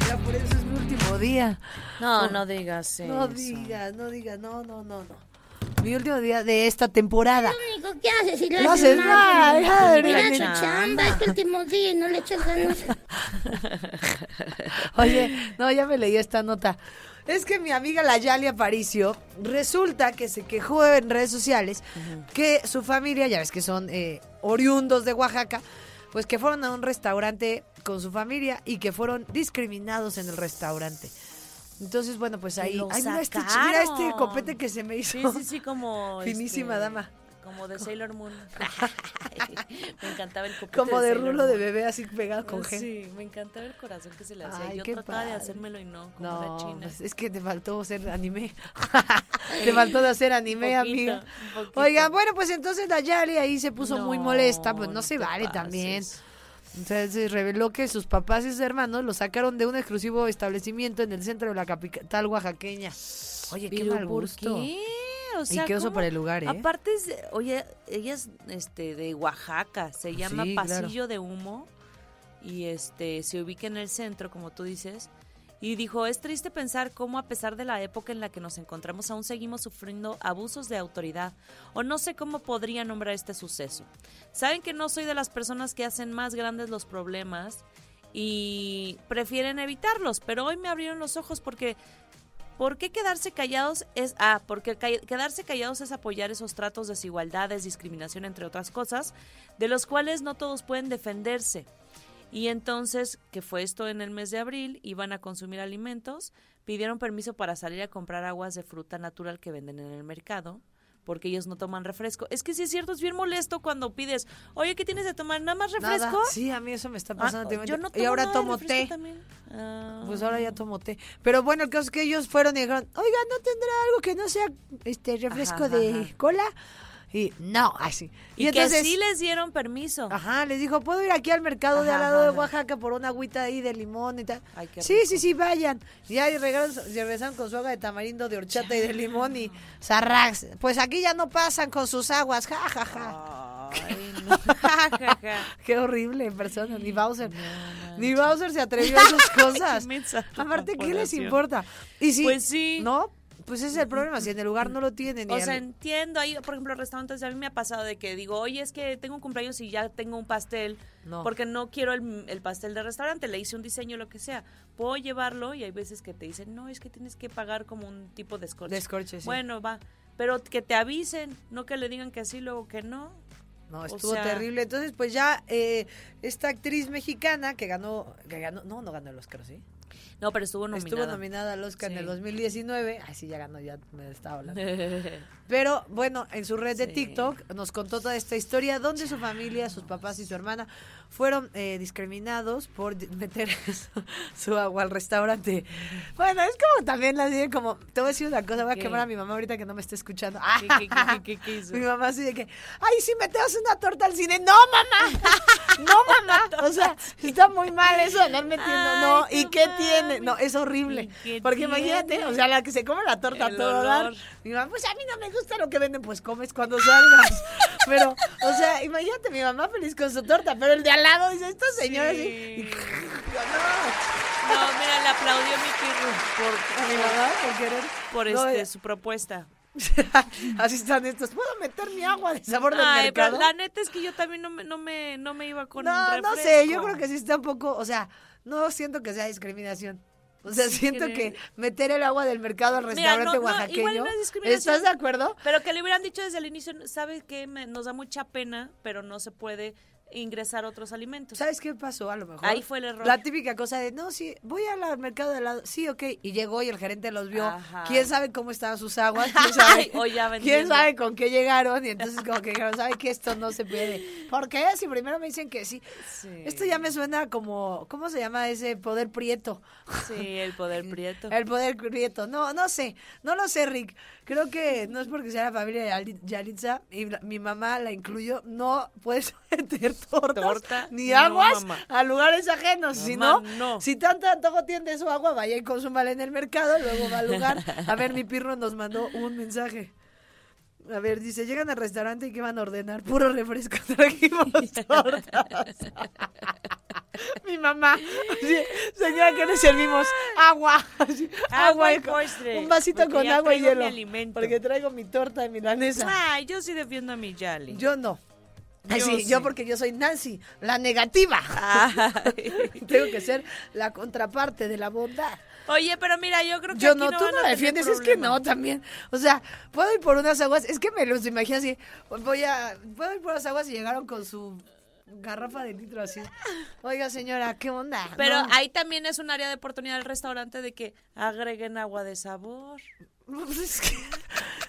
Ya por eso es mi último día. No, no digas eso. No digas, no digas, no, no, no, no. Mi último día de esta temporada. Lo único que haces si lo No haces haces mal. mal. Mira Chamba. tu chamba, es tu último día y no le echas ganas. Oye, no, ya me leí esta nota. Es que mi amiga la Yali Aparicio resulta que se quejó en redes sociales que su familia, ya ves que son eh, oriundos de Oaxaca, pues que fueron a un restaurante con su familia y que fueron discriminados en el restaurante. Entonces, bueno, pues ahí. Ay, mira este, mira este copete que se me hizo. Sí, sí, sí, como. Finísima este, dama. Como de Sailor Moon. me encantaba el copete Como de rulo de bebé así pegado con gel. Sí, me encantaba el corazón que se le hacía. Ay, Yo qué trataba de padre. hacérmelo y no, como No, la china. pues es que te faltó hacer anime. te faltó de hacer anime, poquito, poquito. Oigan, bueno, pues entonces la Yali ahí se puso muy molesta, pues no se vale también. pases. Entonces reveló que sus papás y sus hermanos lo sacaron de un exclusivo establecimiento en el centro de la capital oaxaqueña. Oye, qué ¿Pero mal por gusto. qué? O Y qué oso ¿cómo? para el lugar, ¿eh? Aparte, es oye, ella es este, de Oaxaca, se llama Sí, claro. Pasillo de Humo y este se ubica en el centro, como tú dices. Y dijo, es triste pensar cómo a pesar de la época en la que nos encontramos aún seguimos sufriendo abusos de autoridad o no sé cómo podría nombrar este suceso. Saben que no soy de las personas que hacen más grandes los problemas y prefieren evitarlos, pero hoy me abrieron los ojos porque ¿Por qué quedarse callados es ah, porque quedarse callados es apoyar esos tratos, desigualdades, discriminación entre otras cosas, de los cuales no todos pueden defenderse. Y entonces, que fue esto en el mes de abril, iban a consumir alimentos, pidieron permiso para salir a comprar aguas de fruta natural que venden en el mercado porque ellos no toman refresco. Es que sí es cierto, es bien molesto cuando pides, oye, ¿qué tienes de tomar? ¿Nada más refresco? Nada. Sí, a mí eso me está Ah, pasando. yo no y tomo ahora nada de tomo té. también. Ah. Pues ahora ya tomo té. Pero bueno, el caso es que ellos fueron y dijeron, oiga, ¿no tendrá algo que no sea este refresco Ajá, de ajá. cola? Y no, así. Y, que sí les dieron permiso. Ajá, les dijo, ¿puedo ir aquí al mercado de al Ajá, lado de. Oaxaca por una agüita ahí de limón y tal? Ay, qué sí, sí, sí, vayan. Y ya regresaron, regresaron con su agua de tamarindo, de horchata y de limón y zarrax. Pues aquí ya no pasan con sus aguas, ja, ja, ja. Ay, no. Qué horrible persona, ni Bowser. Ni Bowser se atrevió a esas cosas. Qué Aparte, ¿qué les importa? Y si, Pues sí. ¿No? Pues ese es el problema, si en el lugar no lo tienen. O al- sea, entiendo, ahí, por ejemplo, restaurantes, a mí me ha pasado de que digo, oye, es que tengo un cumpleaños y ya tengo un pastel, No. porque no quiero el, el pastel de restaurante, le hice un diseño, lo que sea. Puedo llevarlo y hay veces que te dicen, no, es que tienes que pagar como un tipo de escorche. Descorche, sí. Bueno, va, pero que te avisen, no que le digan que sí, luego que no. No, O estuvo sea- terrible. Entonces, pues ya eh, esta actriz mexicana que ganó, que ganó, no, no ganó el Oscar, ¿sí? No, pero estuvo nominada. Estuvo nominada al Oscar en el 2019. Ay, sí, ya ganó, ya me estaba hablando. Pero bueno, en su red de. TikTok nos contó toda esta historia donde su familia, sus papás y su hermana fueron eh, discriminados por meter su, agua al restaurante. Bueno, es como también así de como, te voy a decir una cosa, voy a ¿Qué? quemar a mi mamá ahorita que no me esté escuchando. ¿Qué, qué, hizo? Mi mamá así de que, ay, si metemos una torta al cine. No, mamá. No, mamá. O sea, está muy mal eso de andar metiendo. Ay, no, ¿y qué tiene? No, es horrible. ¿Y qué Porque imagínate, o sea, la que se come la torta El todo dar. Mi mamá, pues a mí no me gusta lo que venden, pues comes cuando salgas. Pero, o sea, imagínate mi mamá feliz con su torta, pero el de al lado dice, esta señora Sí. así. No, mira, le aplaudió por, mi mamá por querer. por No, este, eh, su propuesta. así están estos. ¿Puedo meter mi agua de sabor del Ay, mercado? pero la neta es que yo también no me, no me, no me iba con No, no sé, yo creo que sí está un poco, o sea, no siento que sea discriminación. O sea, Sí, siento que meter el agua del mercado al Mira, restaurante no, no, igual oaxaqueño. no es discriminación. ¿Estás de acuerdo? Pero que le hubieran dicho desde el inicio, ¿sabes qué? Me- nos da mucha pena, pero no se puede ingresar otros alimentos. ¿Sabes qué pasó a lo mejor? Ahí fue el error. La típica cosa de, no, sí, voy al mercado de lado. Sí, ok. Y llegó y el gerente los vio. Ajá. ¿Quién sabe cómo estaban sus aguas? ¿Quién sabe, o ya ¿Quién sabe con qué llegaron? Y entonces como que dijeron, ¿sabe que esto no se puede? ¿Por qué? Si primero me dicen que sí. Sí. Esto ya me suena como, ¿cómo se llama ese poder prieto? Sí, el poder prieto. El poder prieto. No, no sé. No lo sé, Rick. Creo que no es porque sea la familia de Yali- Yalitza y la- mi mamá la incluyó. No puedes meter tortas Torta, ni no, aguas mamá. a lugares ajenos. si no, Mamá, no. si tanto antojo tiene su agua, vaya y consúmala en el mercado, luego va al lugar. A ver, mi pirro nos mandó un mensaje. A ver, dice, llegan al restaurante y ¿qué van a ordenar? Puro refresco, trajimos tortas. Mi mamá, así, señora, ¿qué le servimos? Agua. así, Agua y postre, Un vasito porque con agua y mi hielo. alimento. Porque traigo mi torta de milanesa. Ay, yo sí defiendo a mi Yali. Yo no. Ay, Yo sí, sí. yo porque yo soy Nancy, la negativa. Tengo que ser la contraparte de la bondad. Oye, pero mira, yo creo que Yo aquí no, no tú no la defiendes, es que no también. O sea, puedo ir por unas aguas, es que me los imagino así. Voy a, puedo ir por las aguas y llegaron con su garrafa de litro así. Oiga, señora, ¿qué onda? Pero No. ahí también es un área de oportunidad del restaurante de que agreguen agua de sabor. Es que,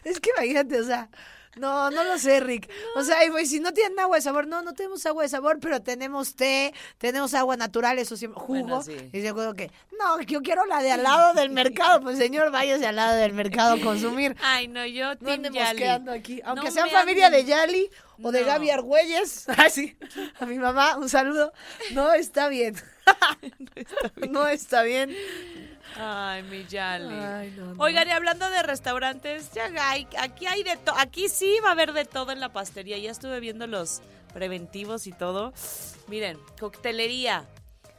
es que imagínate, o sea, no, no lo sé, Rick. O sea, güey, si no tienen agua de sabor, no, no tenemos agua de sabor, pero tenemos té, tenemos agua natural, eso sí, jugo. Bueno, sí. Y se acuerdo que, no, yo quiero la de al lado del mercado. Pues señor, váyase al lado del mercado a consumir. Ay, no, yo No andemos Yali. quedando aquí. Aunque No sean familia de Yali o de No. Gaby Argüelles. Ah, sí. A mi mamá, un saludo. No está bien. no está bien. Ay, mi Yali. Ay, no, no. Oigan, y hablando de restaurantes, ya hay, aquí hay de todo, aquí sí va a haber de todo en la pastería. Ya estuve viendo los preventivos y todo. Miren, coctelería.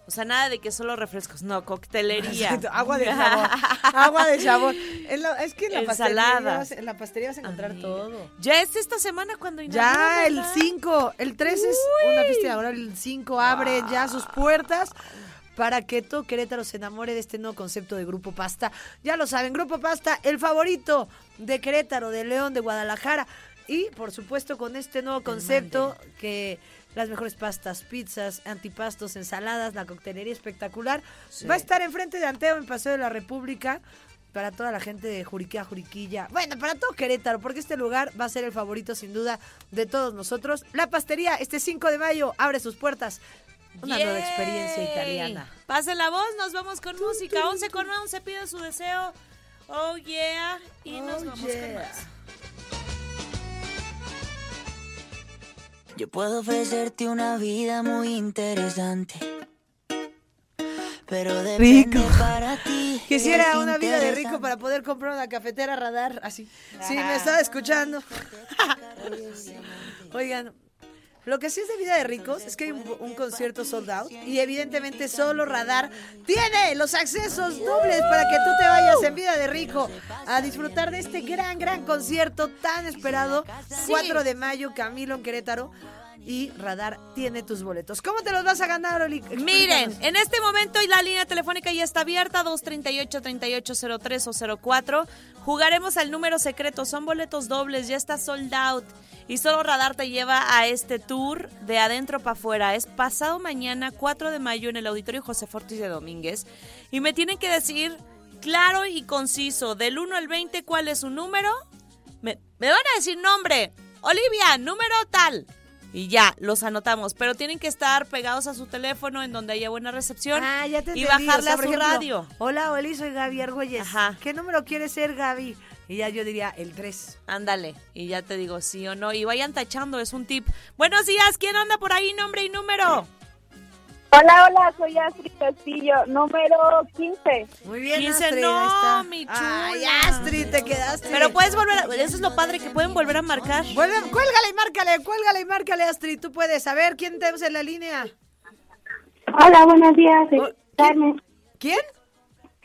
O sea, nada de que solo refrescos, no, coctelería. Exacto, Agua de sabor. Agua de sabor. En la- es que en la, pastelería vas, en la pastelería vas a encontrar todo. Ya es esta semana cuando Ya, inauguran, el ¿verdad? 5, el 3 es una fiesta ahora el 5 abre ya sus puertas para que todo Querétaro se enamore de este nuevo concepto de Grupo Pasta. Ya lo saben, Grupo Pasta, el favorito de Querétaro, de León, de Guadalajara. y por supuesto con este nuevo concepto que las mejores pastas, pizzas, antipastos, ensaladas, la coctelería espectacular. Va a estar enfrente de Anteo en Paseo de la República para toda la gente de Juriquilla, Juriquilla. Bueno, para todo Querétaro, porque este lugar va a ser el favorito sin duda de todos nosotros. La pastería, este 5 de mayo, abre sus puertas. Una nueva experiencia italiana. Pase la voz, nos vamos con música. 11 con 11 pide su deseo. Oh yeah. Y nos Oh, vamos yeah. con más. Yo puedo ofrecerte una vida muy interesante. Pero depende para ti. Quisiera una vida de rico para poder comprar una cafetera radar, así. Sí, me estaba escuchando. Oigan, lo que sí es de vida de ricos es que hay un, un concierto sold out y evidentemente solo Radar tiene los accesos dobles para que tú te vayas en vida de rico a disfrutar de este gran, gran concierto tan esperado. 4 de mayo, Camilo en Querétaro. Y Radar tiene tus boletos. ¿Cómo te los vas a ganar, Oli? Miren, en este momento la línea telefónica ya está abierta, 238-3803 o 04. Jugaremos al número secreto, son boletos dobles, ya está sold out. Y solo Radar te lleva a este tour de adentro para afuera. Es pasado mañana, 4 de mayo, en el Auditorio José Fortis de Domínguez. Y me tienen que decir claro y conciso, del 1 al 20, cuál es su número. Me, me van a decir nombre. Olivia, número tal. Y ya, los anotamos. Pero tienen que estar pegados a su teléfono en donde haya buena recepción. Ah, ya te y bajarle o sea, a su ejemplo, radio. Hola, Oli, soy Gaby Argüelles. Ajá. ¿Qué número quieres ser, Gaby? Y ya yo diría el 3. Ándale. Y ya te digo sí o no. Y vayan tachando, es un tip. Buenos días, ¿quién anda por ahí? Nombre y número. Hola, hola, soy Astrid Castillo, número 15. Muy bien, 15, Astrid, no, ahí está. mi chula. Ay, Astrid, te quedaste. Pero puedes volver a... Eso es lo padre, que pueden volver a marcar. Vuelve, cuélgale y márcale, cuélgale y márcale, Astrid. Tú puedes. A ver, ¿quién tenemos en la línea? Hola, buenos días, soy Oh. Carmen. ¿Quién?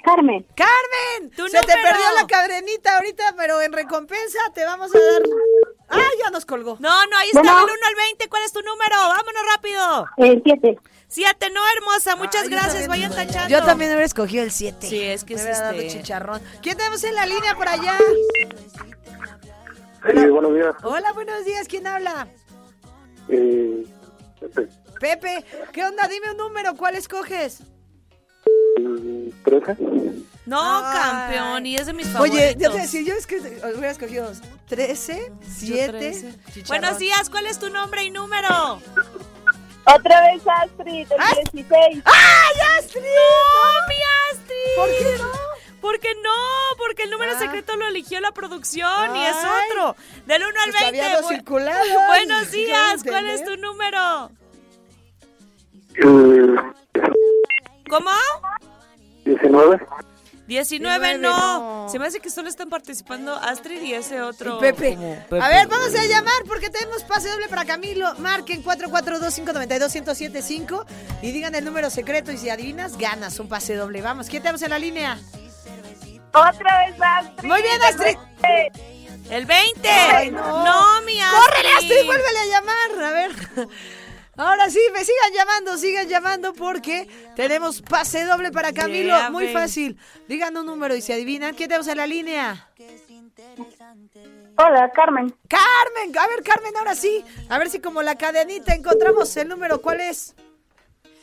Carmen. ¡Carmen! ¡Tu Se te perdió la cadrenita ahorita, pero en recompensa te vamos a dar... ¡Ah, ya nos colgó! No, no, ahí está Bueno. del 1 al 20. ¿Cuál es tu número? Vámonos rápido. El 7. Siete, no, hermosa. Muchas gracias. Vayan tachando. Yo también hubiera escogido el 7. Sí, es que Me es hubiera dado este- chicharrón. ¿Quién tenemos en la línea por allá? Sí, buenos días. Hola, buenos días. ¿Quién habla? Eh, este, Pepe. ¿Qué onda? Dime un número. ¿Cuál escoges? ¿13? No, Ay. campeón. Y es de mis favoritos. Oye, yo te voy a decir, yo es que hubiera escogido 13, 7. Buenos días. ¿Cuál es tu nombre y número? Otra vez Astrid, el 16. ¡Ay, Astrid! ¡No, mi Astrid! ¿Por qué no? Porque no, porque el número Ah. secreto lo eligió la producción y es Ay. otro. Del 1 al Pues 20. había dos Bu- circulados. Buenos ¿Sí días, ¿cuál es tu número? Eh, ¿Cómo? 19. 19, 19, no. no. Se me hace que solo están participando Astrid y ese otro. Pepe. A ver, vamos a llamar porque tenemos pase doble para Camilo. Marquen 442-592-1075 y digan el número secreto y si adivinas, ganas un pase doble. Vamos, ¿quién tenemos en la línea? Otra vez Astrid. Muy bien, Astrid. El 20. Ay, no. no. mi Astrid. ¡Córrele, Astrid! ¡Vuélvele a llamar! A ver. Ahora sí, me sigan llamando, sigan llamando porque tenemos pase doble para Camilo. Yeah, Muy fácil. Digan un número y si adivinan, ¿quién tenemos en la línea? Hola, Carmen. Carmen, a ver Carmen, ahora sí. A ver si como la cadenita encontramos el número. ¿Cuál es?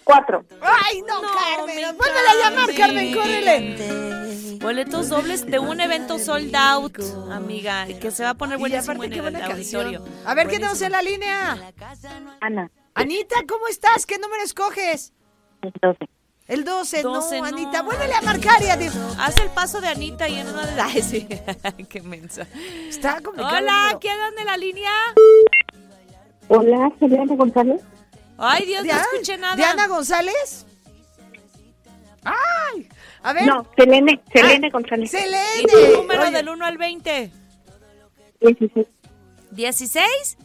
4. ¡Ay, no, No, Carmen! mi ¡Vuélvele a llamar, Carmen! ¡Córrele! Boletos dobles de un evento sold out, amiga, que se va a poner Y buenísimo aparte, en qué el buena auditorio. A ver, ¿quién tenemos en la línea? Ana. Anita, ¿cómo estás? ¿Qué número escoges? El 12. El 12, 12, no, no. Anita. Vuélvele a marcar y a di- Haz el paso de Anita y en una de las. Ay, sí. Qué mensa. Está complicado. Hola, número. ¿quién en la línea? Hola, Juliana González. Ay, Dios, no Diana- escuché nada. ¿Diana González? ¡Ay! A ver. No, Selene, Selene Ah, González. ¡Selene! ¿Y tu número Oye, del 1 al 20? 16. ¿16?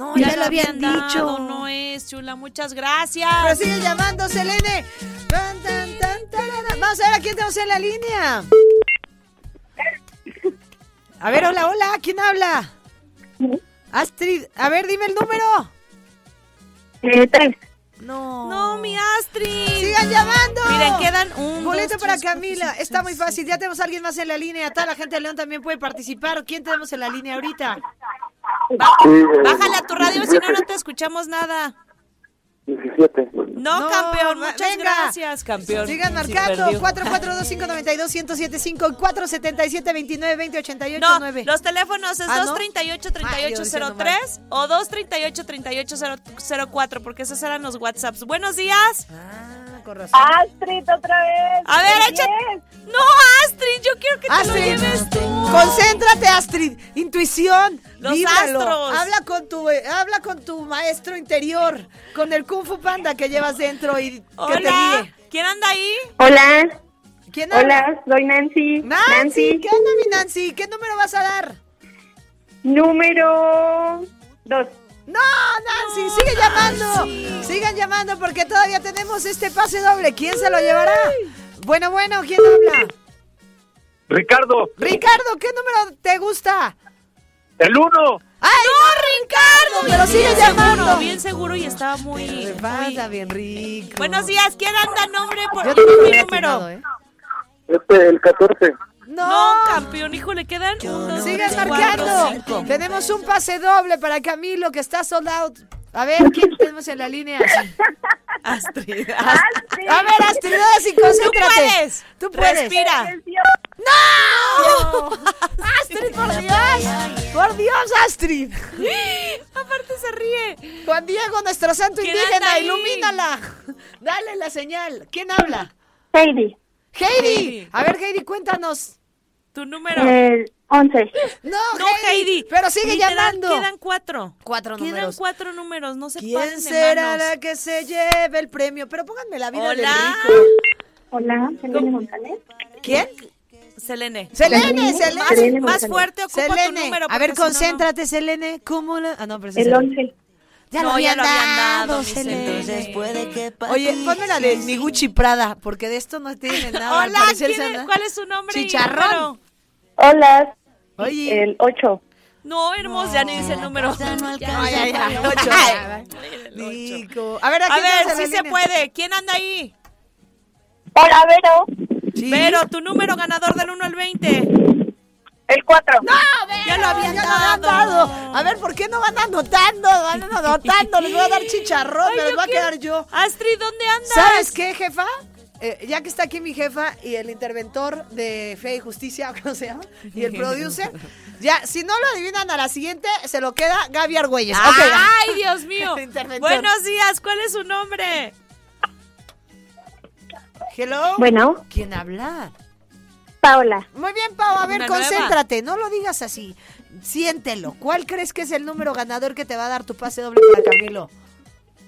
No, ya, lo habían dado, dicho. No es, chula, muchas gracias. Pero sigue llamando, Selene. Tan, tan, tan, tarara. Vamos a ver a quién tenemos en la línea. A ver, hola, hola. ¿Quién habla? Astrid. A ver, dime el número. Eh, 3. No. No, mi Astrid. Sigan llamando. Miren, quedan un. Boleto dos, para tres, Camila. Está muy fácil. Ya tenemos a alguien más en la línea. Toda la gente de León también puede participar. ¿Quién tenemos en la línea ahorita? Sí, Bájale a tu radio, si no, no 17. te escuchamos nada. 17. No, No, campeón, muchas venga. gracias, campeón. Sigan Sí, marcando perdió. 442-592-1075 y 477-29-2088 No, 9. los teléfonos es Ah, ¿no? 238-3803 o 238-3804, porque esos eran los WhatsApps. Buenos días. Ah, con razón. Astrid, otra vez. A ver, échate. No, Astrid, yo quiero que te lo lleves tú. concéntrate, Astrid. Intuición. Los víbralo. astros. Habla con tu, eh, habla con tu maestro interior, con el Kung Fu Panda que llevas dentro y que te Hola, guíe. ¿quién anda ahí? Hola, hola, soy Nancy. Nancy, ¿qué onda, mi Nancy? ¿Qué número vas a dar? Número dos. No, Nancy, sigue llamando. Sigan llamando porque todavía tenemos este pase doble. ¿Quién se lo llevará? Bueno, bueno, ¿quién habla? Ricardo, Ricardo, ¿qué número te gusta? el uno. ¡Ay, no, Ricardo! Pero sigue bien llamando. seguro, bien seguro y estaba muy... Me muy- bien rico. Buenos días, ¿quién anda? Nombre por Yo tengo mi muy número. ¿eh? Este, el 14. No, No, campeón, híjole, quedan un, dos, sigan cuatro, marcando. cinco. Tenemos un pase doble para Camilo que está sold out. A ver, ¿quién tenemos en la línea? Astrid. A ver, Astrid, sí, concéntrate. Tú puedes. Tú puedes. Respira. ¡No! ¡Astrid, por Dios! ¡Por Dios, Astrid! Aparte se ríe. Juan Diego, nuestro santo ¿Quién indígena, ahí? ilumínala. Dale la señal. ¿Quién habla? Heidi. Heidi. Heidi. A ver, Heidi, cuéntanos. ¿Tu número? El 11. No, no Heidi, Pero sigue llamando. Quedan cuatro. Cuatro números. Quedan cuatro números, no se ¿Quién será la que se lleve el premio? Pero pónganme la vida Hola. Del rico. Hola, Selene Montaner. ¿Quién? Selene. Selene, Selene. Más, más fuerte ocupa Selene. tu número. A ver, concéntrate. Selene. ¿Cómo la...? Ah, no, pero El 11. Ya No, lo ya habían lo habían dado, dado. Selene. Puede que Oye, ponme la de mi Gucci Prada, porque de esto no tiene nada. Hola, parecer ¿quién se es- anda- ¿cuál es su nombre? Chicharrón. Hola, Oye. el ocho. No, hermoso, ya ni dice el número. Ya no Ya, alcanza ya, ya. el ocho. Rico. A ver, ¿a A ver, la se puede. ¿Quién anda ahí? Hola, Vero. Sí. Pero tu número ganador del 1 al 20. El cuatro. Ya lo habían Ya lo habían dado. A ver, ¿por qué no van anotando? Van anotando. Les voy a dar chicharrón, Ay, me los yo voy a quedar yo. Astrid, ¿dónde andas? ¿Sabes qué, jefa? Eh, ya que está aquí mi jefa y el interventor de Fe y Justicia, ¿cómo se llama? Y el producer, ya, si no lo adivinan a la siguiente, se lo queda Gaby Argüelles. Ay, Dios mío. Buenos días, ¿cuál es su nombre? Hello. Bueno, ¿Quién habla? Paola. Muy bien, Pau, a ver, Una nueva. concéntrate, no lo digas así. Siéntelo. ¿Cuál crees que es el número ganador que te va a dar tu pase doble para Camilo?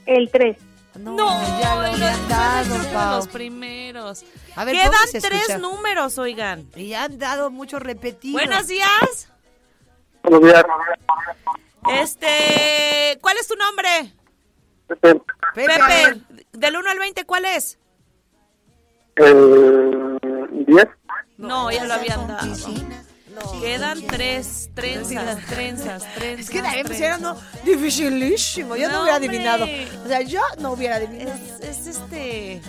El tres. No, No, ya lo los- habían dado, Pau. los primeros. A ver, Quedan tres números, oigan. Y han dado muchos repetidos. Buenos días. Buenos días. Este, ¿cuál es tu nombre? Pepe. Pepe. Pepe. Del 1 al 20, ¿cuál es? El 10. No, ya lo habían dado. Quedan tres trenzas, trenzas, trenzas. Es que también pusieron no, dificilísimo. Yo no, No, hubiera adivinado. O sea, yo no hubiera adivinado. Es, es este.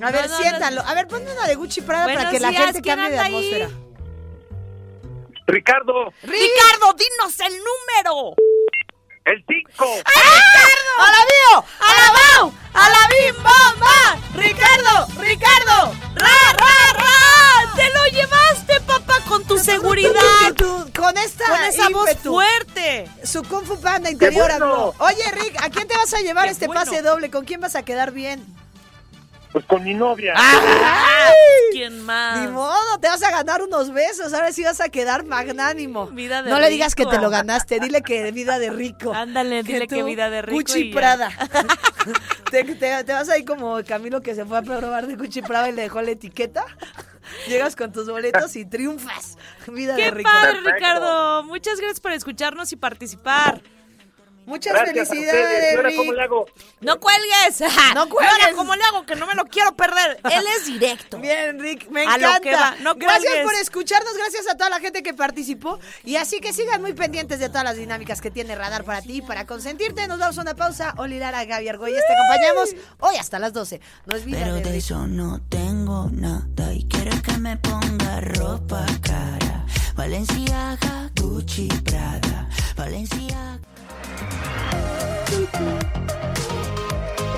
A ver, no, no, siéntalo. A ver, ponme una de Gucci Prada para que la gente ¿quién cambie de ahí? atmósfera. Ricardo, Ricardo, dinos el número. El cinco. ¡A la bio! ¡A la BAU! ¡A la BIM bomba! ¡Ricardo! ¡Ricardo! ¡Ra, ra, ra! ¡Te lo llevaste, papá, con tu seguridad! Tú- con esta Con esa voz fuerte. Su Kung Fu Panda interior bueno! habló. Oye, Rick, ¿a quién te vas a llevar ¡Qué este bueno! pase doble? ¿Con quién vas a quedar bien? Pues con mi novia. ¡Ay! ¿Quién más? Ni modo, te vas a ganar unos besos. Ahora sí vas a quedar magnánimo. Vida de no le digas que te lo ganaste, dile que vida de rico. Ándale, dile que tú, vida de rico ya. Prada. te, te- te vas ahí como Camilo que se fue a probar de Gucci Prada y le dejó la etiqueta. Llegas con tus boletos y triunfas. Vida de ¡Qué rico. padre. Ricardo! Muchas gracias por escucharnos y participar. Muchas Gracias a felicidades, ¿Y ahora Rick. cómo le hago? ¡No cuelgues! No ¿Y cuelgues. ahora cómo le hago? Que no me lo quiero perder. Él es directo. Bien, Rick, me A encanta. lo que va, no gracias cuelgues. por escucharnos, gracias a toda la gente que participó. Y así que sigan muy pendientes de todas las dinámicas que tiene Radar para ti, para consentirte. Nos damos una pausa. Oli Lara, Gaby Argüelles, te acompañamos hoy hasta las 12. No es vida Pero de eso no tengo nada y quieres que me ponga ropa cara. Valenciaga, Gucci, Prada. Valencia.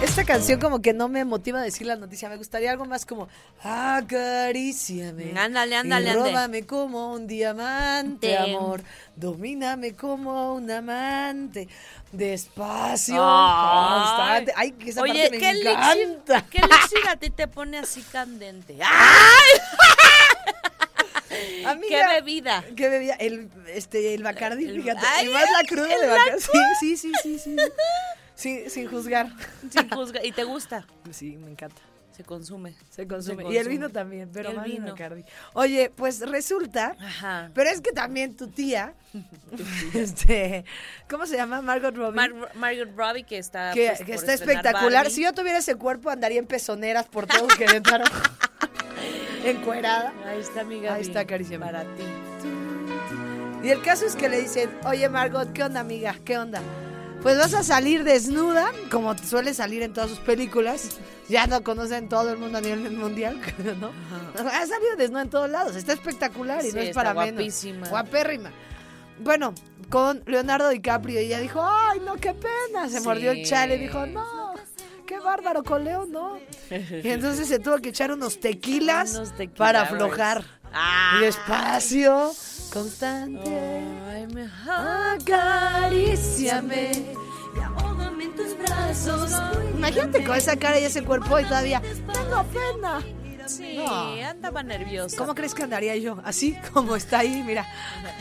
Esta canción como que no me motiva a decir la noticia. Me gustaría algo más como acaríciame. Ándale, ándale, róbame como un diamante, Te- amor. Domíname como un amante. Despacio, Ay. constante. Ay, que esa Oye, parte me ¿qué encanta. elixir, ¿qué elixir a ti te pone así candente? ¡Ay! Amiga, ¡Qué bebida! ¿Qué bebida? El, este, el Bacardi, El- fíjate. Ay, y más la cruda de Bacardi. Sí, sí, sí, sí, sí. Sin juzgar. Sin juzgar. ¿Y te gusta? Sí, me encanta. Se consume. Se consume. Se Y el vino también, pero el más el vino. Bacardi. Oye, pues resulta, Ajá. pero es que también tu tía, este, ¿cómo se llama? Margot Robbie. Mar- Margot Robbie, que está, que, pues, que está espectacular. Barbie. Si yo tuviera ese cuerpo, andaría en pezoneras por todo Querétaro. Encuerada. Ahí está, amiga. Ahí está, acariciame. Para ti. Y el caso es que le dicen, oye Margot, ¿qué onda amiga? ¿Qué onda? Pues vas a salir desnuda, como suele salir en todas sus películas. Ya no conocen todo el mundo a nivel mundial, ¿no? Ha salido desnuda en todos lados. Está espectacular y Sí, no es para guapísima. menos. Guapérrima. Bueno, con Leonardo DiCaprio, ella dijo, ay, no, qué pena. Se Sí. mordió el chale y dijo, no, qué bárbaro con Leo, no. Y entonces se tuvo que echar unos tequilas, Unos para aflojar. Ah. Y despacio, constante. Ay, me- Acaríciame. Imagínate con esa cara y ese cuerpo y todavía. Tengo pena. Sí, No. andaba nerviosa. ¿Cómo crees que andaría yo? Así como está ahí, mira,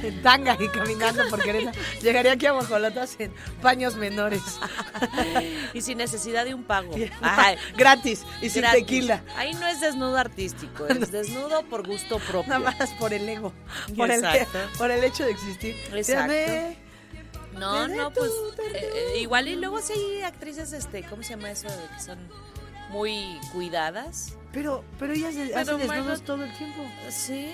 en tanga y caminando por Querétaro. Llegaría aquí a Guajolotas en paños menores. y sin necesidad de un pago. Ay, Gratis y sin tequila. Ahí no es desnudo artístico, es desnudo por gusto propio. Nada más por el ego. Por el, por el hecho de existir. Exacto. No, no, pues eh, igual y luego sí hay actrices, este, ¿cómo se llama eso? Que son muy cuidadas. Pero, pero ellas Pero hacen desnudos todo el tiempo. Sí.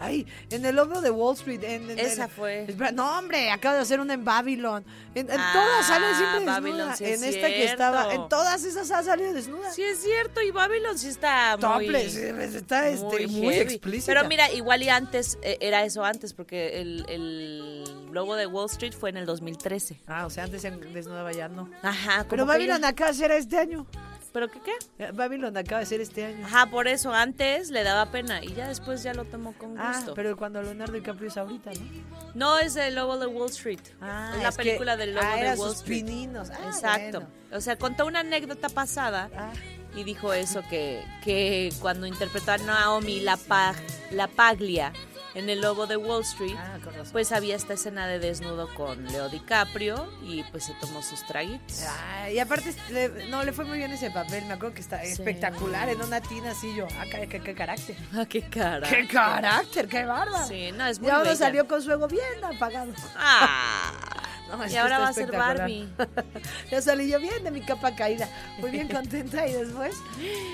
Ay, en el logo de Wall Street. En, en- Esa fue. No, hombre, acabo de hacer una en Babylon. En, en Ah, todas sale siempre Babylon, desnuda. sí en es esta que estaba. En todas esas ha salido desnuda. Sí es cierto, y Babylon sí está muy... Está este, muy, heavy. explícita. Pero mira, igual y antes, eh, era eso antes, porque el, el logo de Wall Street fue en el 2013. Ah, o sea, antes desnudaba ya no. Ajá, Pero Babylon ya- acaba de ser este año. ¿Pero qué qué? Eh, Babylon acaba de ser este año. Ajá, por eso antes le daba pena y ya después ya lo tomó con Ah, gusto. pero cuando Leonardo DiCaprio es ahorita, ¿no? No, es el logo de Wall Street. Ah, es la es que- película del logo ah, de eran Wall sus Street. pininos. Ah, Exacto. bueno. O sea, contó una anécdota pasada Ah. y dijo eso que, que cuando interpretó a Naomi la, Pag- la Paglia en el logo de Wall Street, Ah, pues había esta escena de desnudo con Leo DiCaprio y pues se tomó sus traguitos. Ah, y aparte, le- no, le fue muy bien ese papel. Me acuerdo que está espectacular en una tina así yo. Ah, qué, qué- qué carácter. Ah, qué cara. ¡Qué carácter! ¡Qué bárbaro! Sí, no, es muy Y ahora salió con su ego bien apagado. Ah. No, y ahora va a ser. Barbie. ya salí yo bien de mi capa caída. Muy bien contenta y después,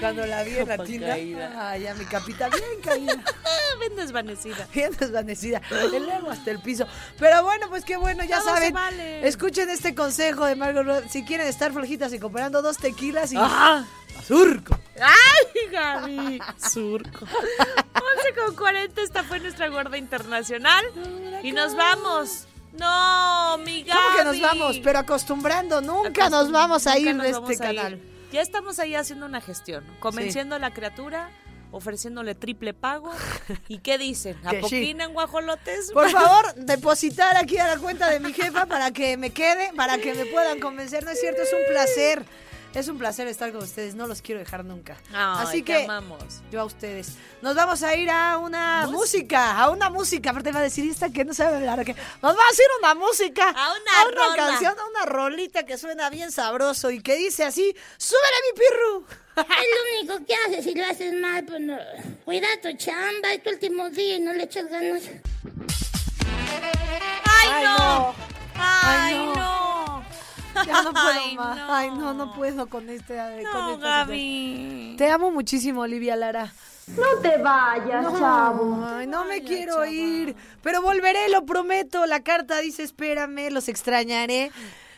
cuando la vi en la tienda, ya mi capita bien caída. Ven desvanecida. Bien desvanecida. El ego hasta el piso. Pero bueno, pues qué bueno, ya Todo saben. vale. Escuchen este consejo de Margot. Si quieren estar flojitas y comprando dos tequilas y ¡Ah! surco. ¡Ay, Gaby! Surco. 11 con 40, esta fue nuestra gorda internacional. Y nos vamos. No, mi Gaby. ¿Cómo que nos vamos? Pero acostumbrando, nunca nos vamos a ir de este ir. canal. Ya estamos ahí haciendo una gestión, convenciendo a la criatura, ofreciéndole triple pago. ¿Y qué dicen? Que sí. ¿Apoquina en guajolotes? Por favor, depositar aquí a la cuenta de mi jefa para que me quede, para que me puedan convencer. No es cierto, es un placer. Es un placer estar con ustedes, no los quiero dejar nunca. Ay, Así que amamos. yo a ustedes. Nos vamos a ir a una música, a una música. Aparte va a decir esta que no sabe hablar. que Nos va a decir una música. A una rola. canción, a una rolita que suena bien sabroso y que dice así, súbele mi pirru. Es lo único que haces si lo haces mal, pues no. Cuida tu chamba, es tu último día y no le echas ganas. ¡Ay, no! no. ¡Ay, Ay, no! Ya no puedo Ay, más. no. Ay, no, no puedo con este. No, con esta Gaby. Te amo muchísimo, Olivia Lara. No te vayas, chavo. Ay, no me quiero ir. Pero volveré, lo prometo. La carta dice, espérame, los extrañaré.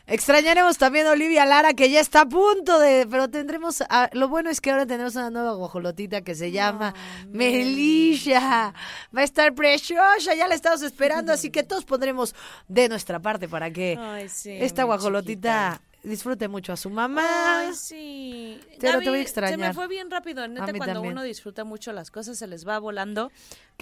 Extrañaremos también a Olivia Lara, que ya está a punto de. Pero tendremos. a- lo bueno es que ahora tenemos una nueva guajolotita que se llama Melilla. Va a estar preciosa, ya la estamos esperando, así que todos pondremos de nuestra parte para que Ay, sí, esta guajolotita disfrute mucho a su mamá. Ay, sí. Pero te voy a David, Se me extrañar. fue bien rápido. Neta, cuando también. uno disfruta mucho las cosas, se les va volando.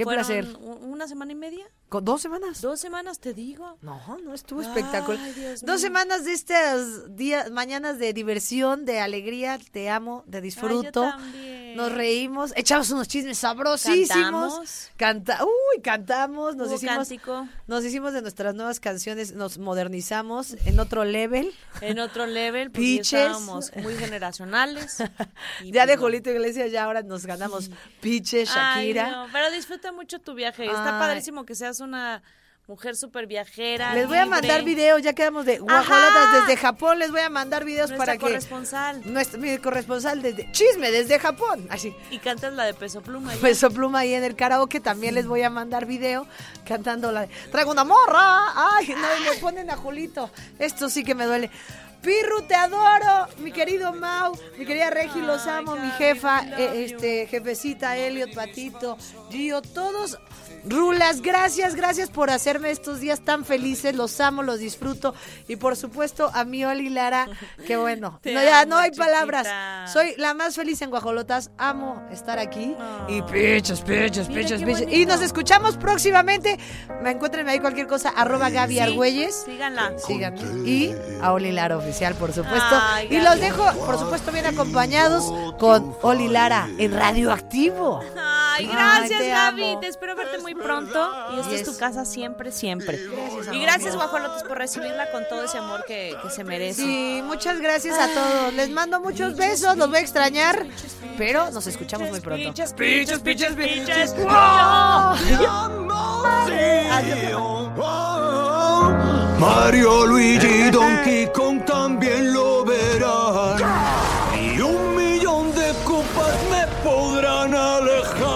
Qué Fueron placer. ¿Una semana y media? ¿Con dos semanas? Dos semanas, te digo. No, no estuvo espectacular. Ay, Dos semanas de estas días, mañanas de diversión, de alegría, te amo, de disfruto. también. nos reímos, echamos unos chismes sabrosísimos. Cantamos. Canta, uy, cantamos, nos Hubo hicimos, cántico. nos hicimos de nuestras nuevas canciones, nos modernizamos en otro level. En otro level, Piches. estábamos muy generacionales. Ya pues de. Julito Iglesias, ya ahora nos ganamos Piche, Ay, Shakira. no, pero disfruta mucho tu viaje. Está Ay. padrísimo que seas una mujer súper viajera. Les voy a mandar videos, ya quedamos de guajolotas desde Japón, les voy a mandar videos Nuestra para que corresponsal. nuestro mi corresponsal desde chisme desde Japón, así. Y cantas la de peso pluma. ya. Peso Pluma ahí en el karaoke, también les voy a mandar video cantando la de Traigo una morra. Ay, no, me ponen a Julito. Esto sí que me duele. Pirru, te adoro, mi querido Mau, mi querida Regi, los amo, mi jefa, eh, este, jefecita, Elliot, Patito, Gio, todos Rulas, gracias, gracias por hacerme estos días tan felices, los amo, los disfruto y por supuesto a mi Oli Lara, que bueno, no, ya amo, no hay chiquita. palabras, soy la más feliz en Guajolotas, amo estar aquí y Mira pichos, qué pichos. Y nos escuchamos próximamente, me encuentren ahí cualquier cosa, arroba Gaby Sí, Argüelles. Síganla. Síganme. Y a Oli Lara Oficial, por supuesto. Ay, y los dejo, por supuesto, bien acompañados con Oli Lara en Radioactivo. Ay, gracias, te Gaby. amo. Te espero verte muy pronto. Y esta es Yes. tu casa siempre, siempre. Gracias, y gracias, Guajolotes, por recibirla con todo ese amor que, que se merece. Sí, muchas gracias a todos. Les mando muchos besos, los voy a extrañar, pero nos escuchamos muy pronto. Piches, piches, piches, piches. Mario, Luigi Donkey Kong también lo verán. Y un millón de copas me podrán alejar.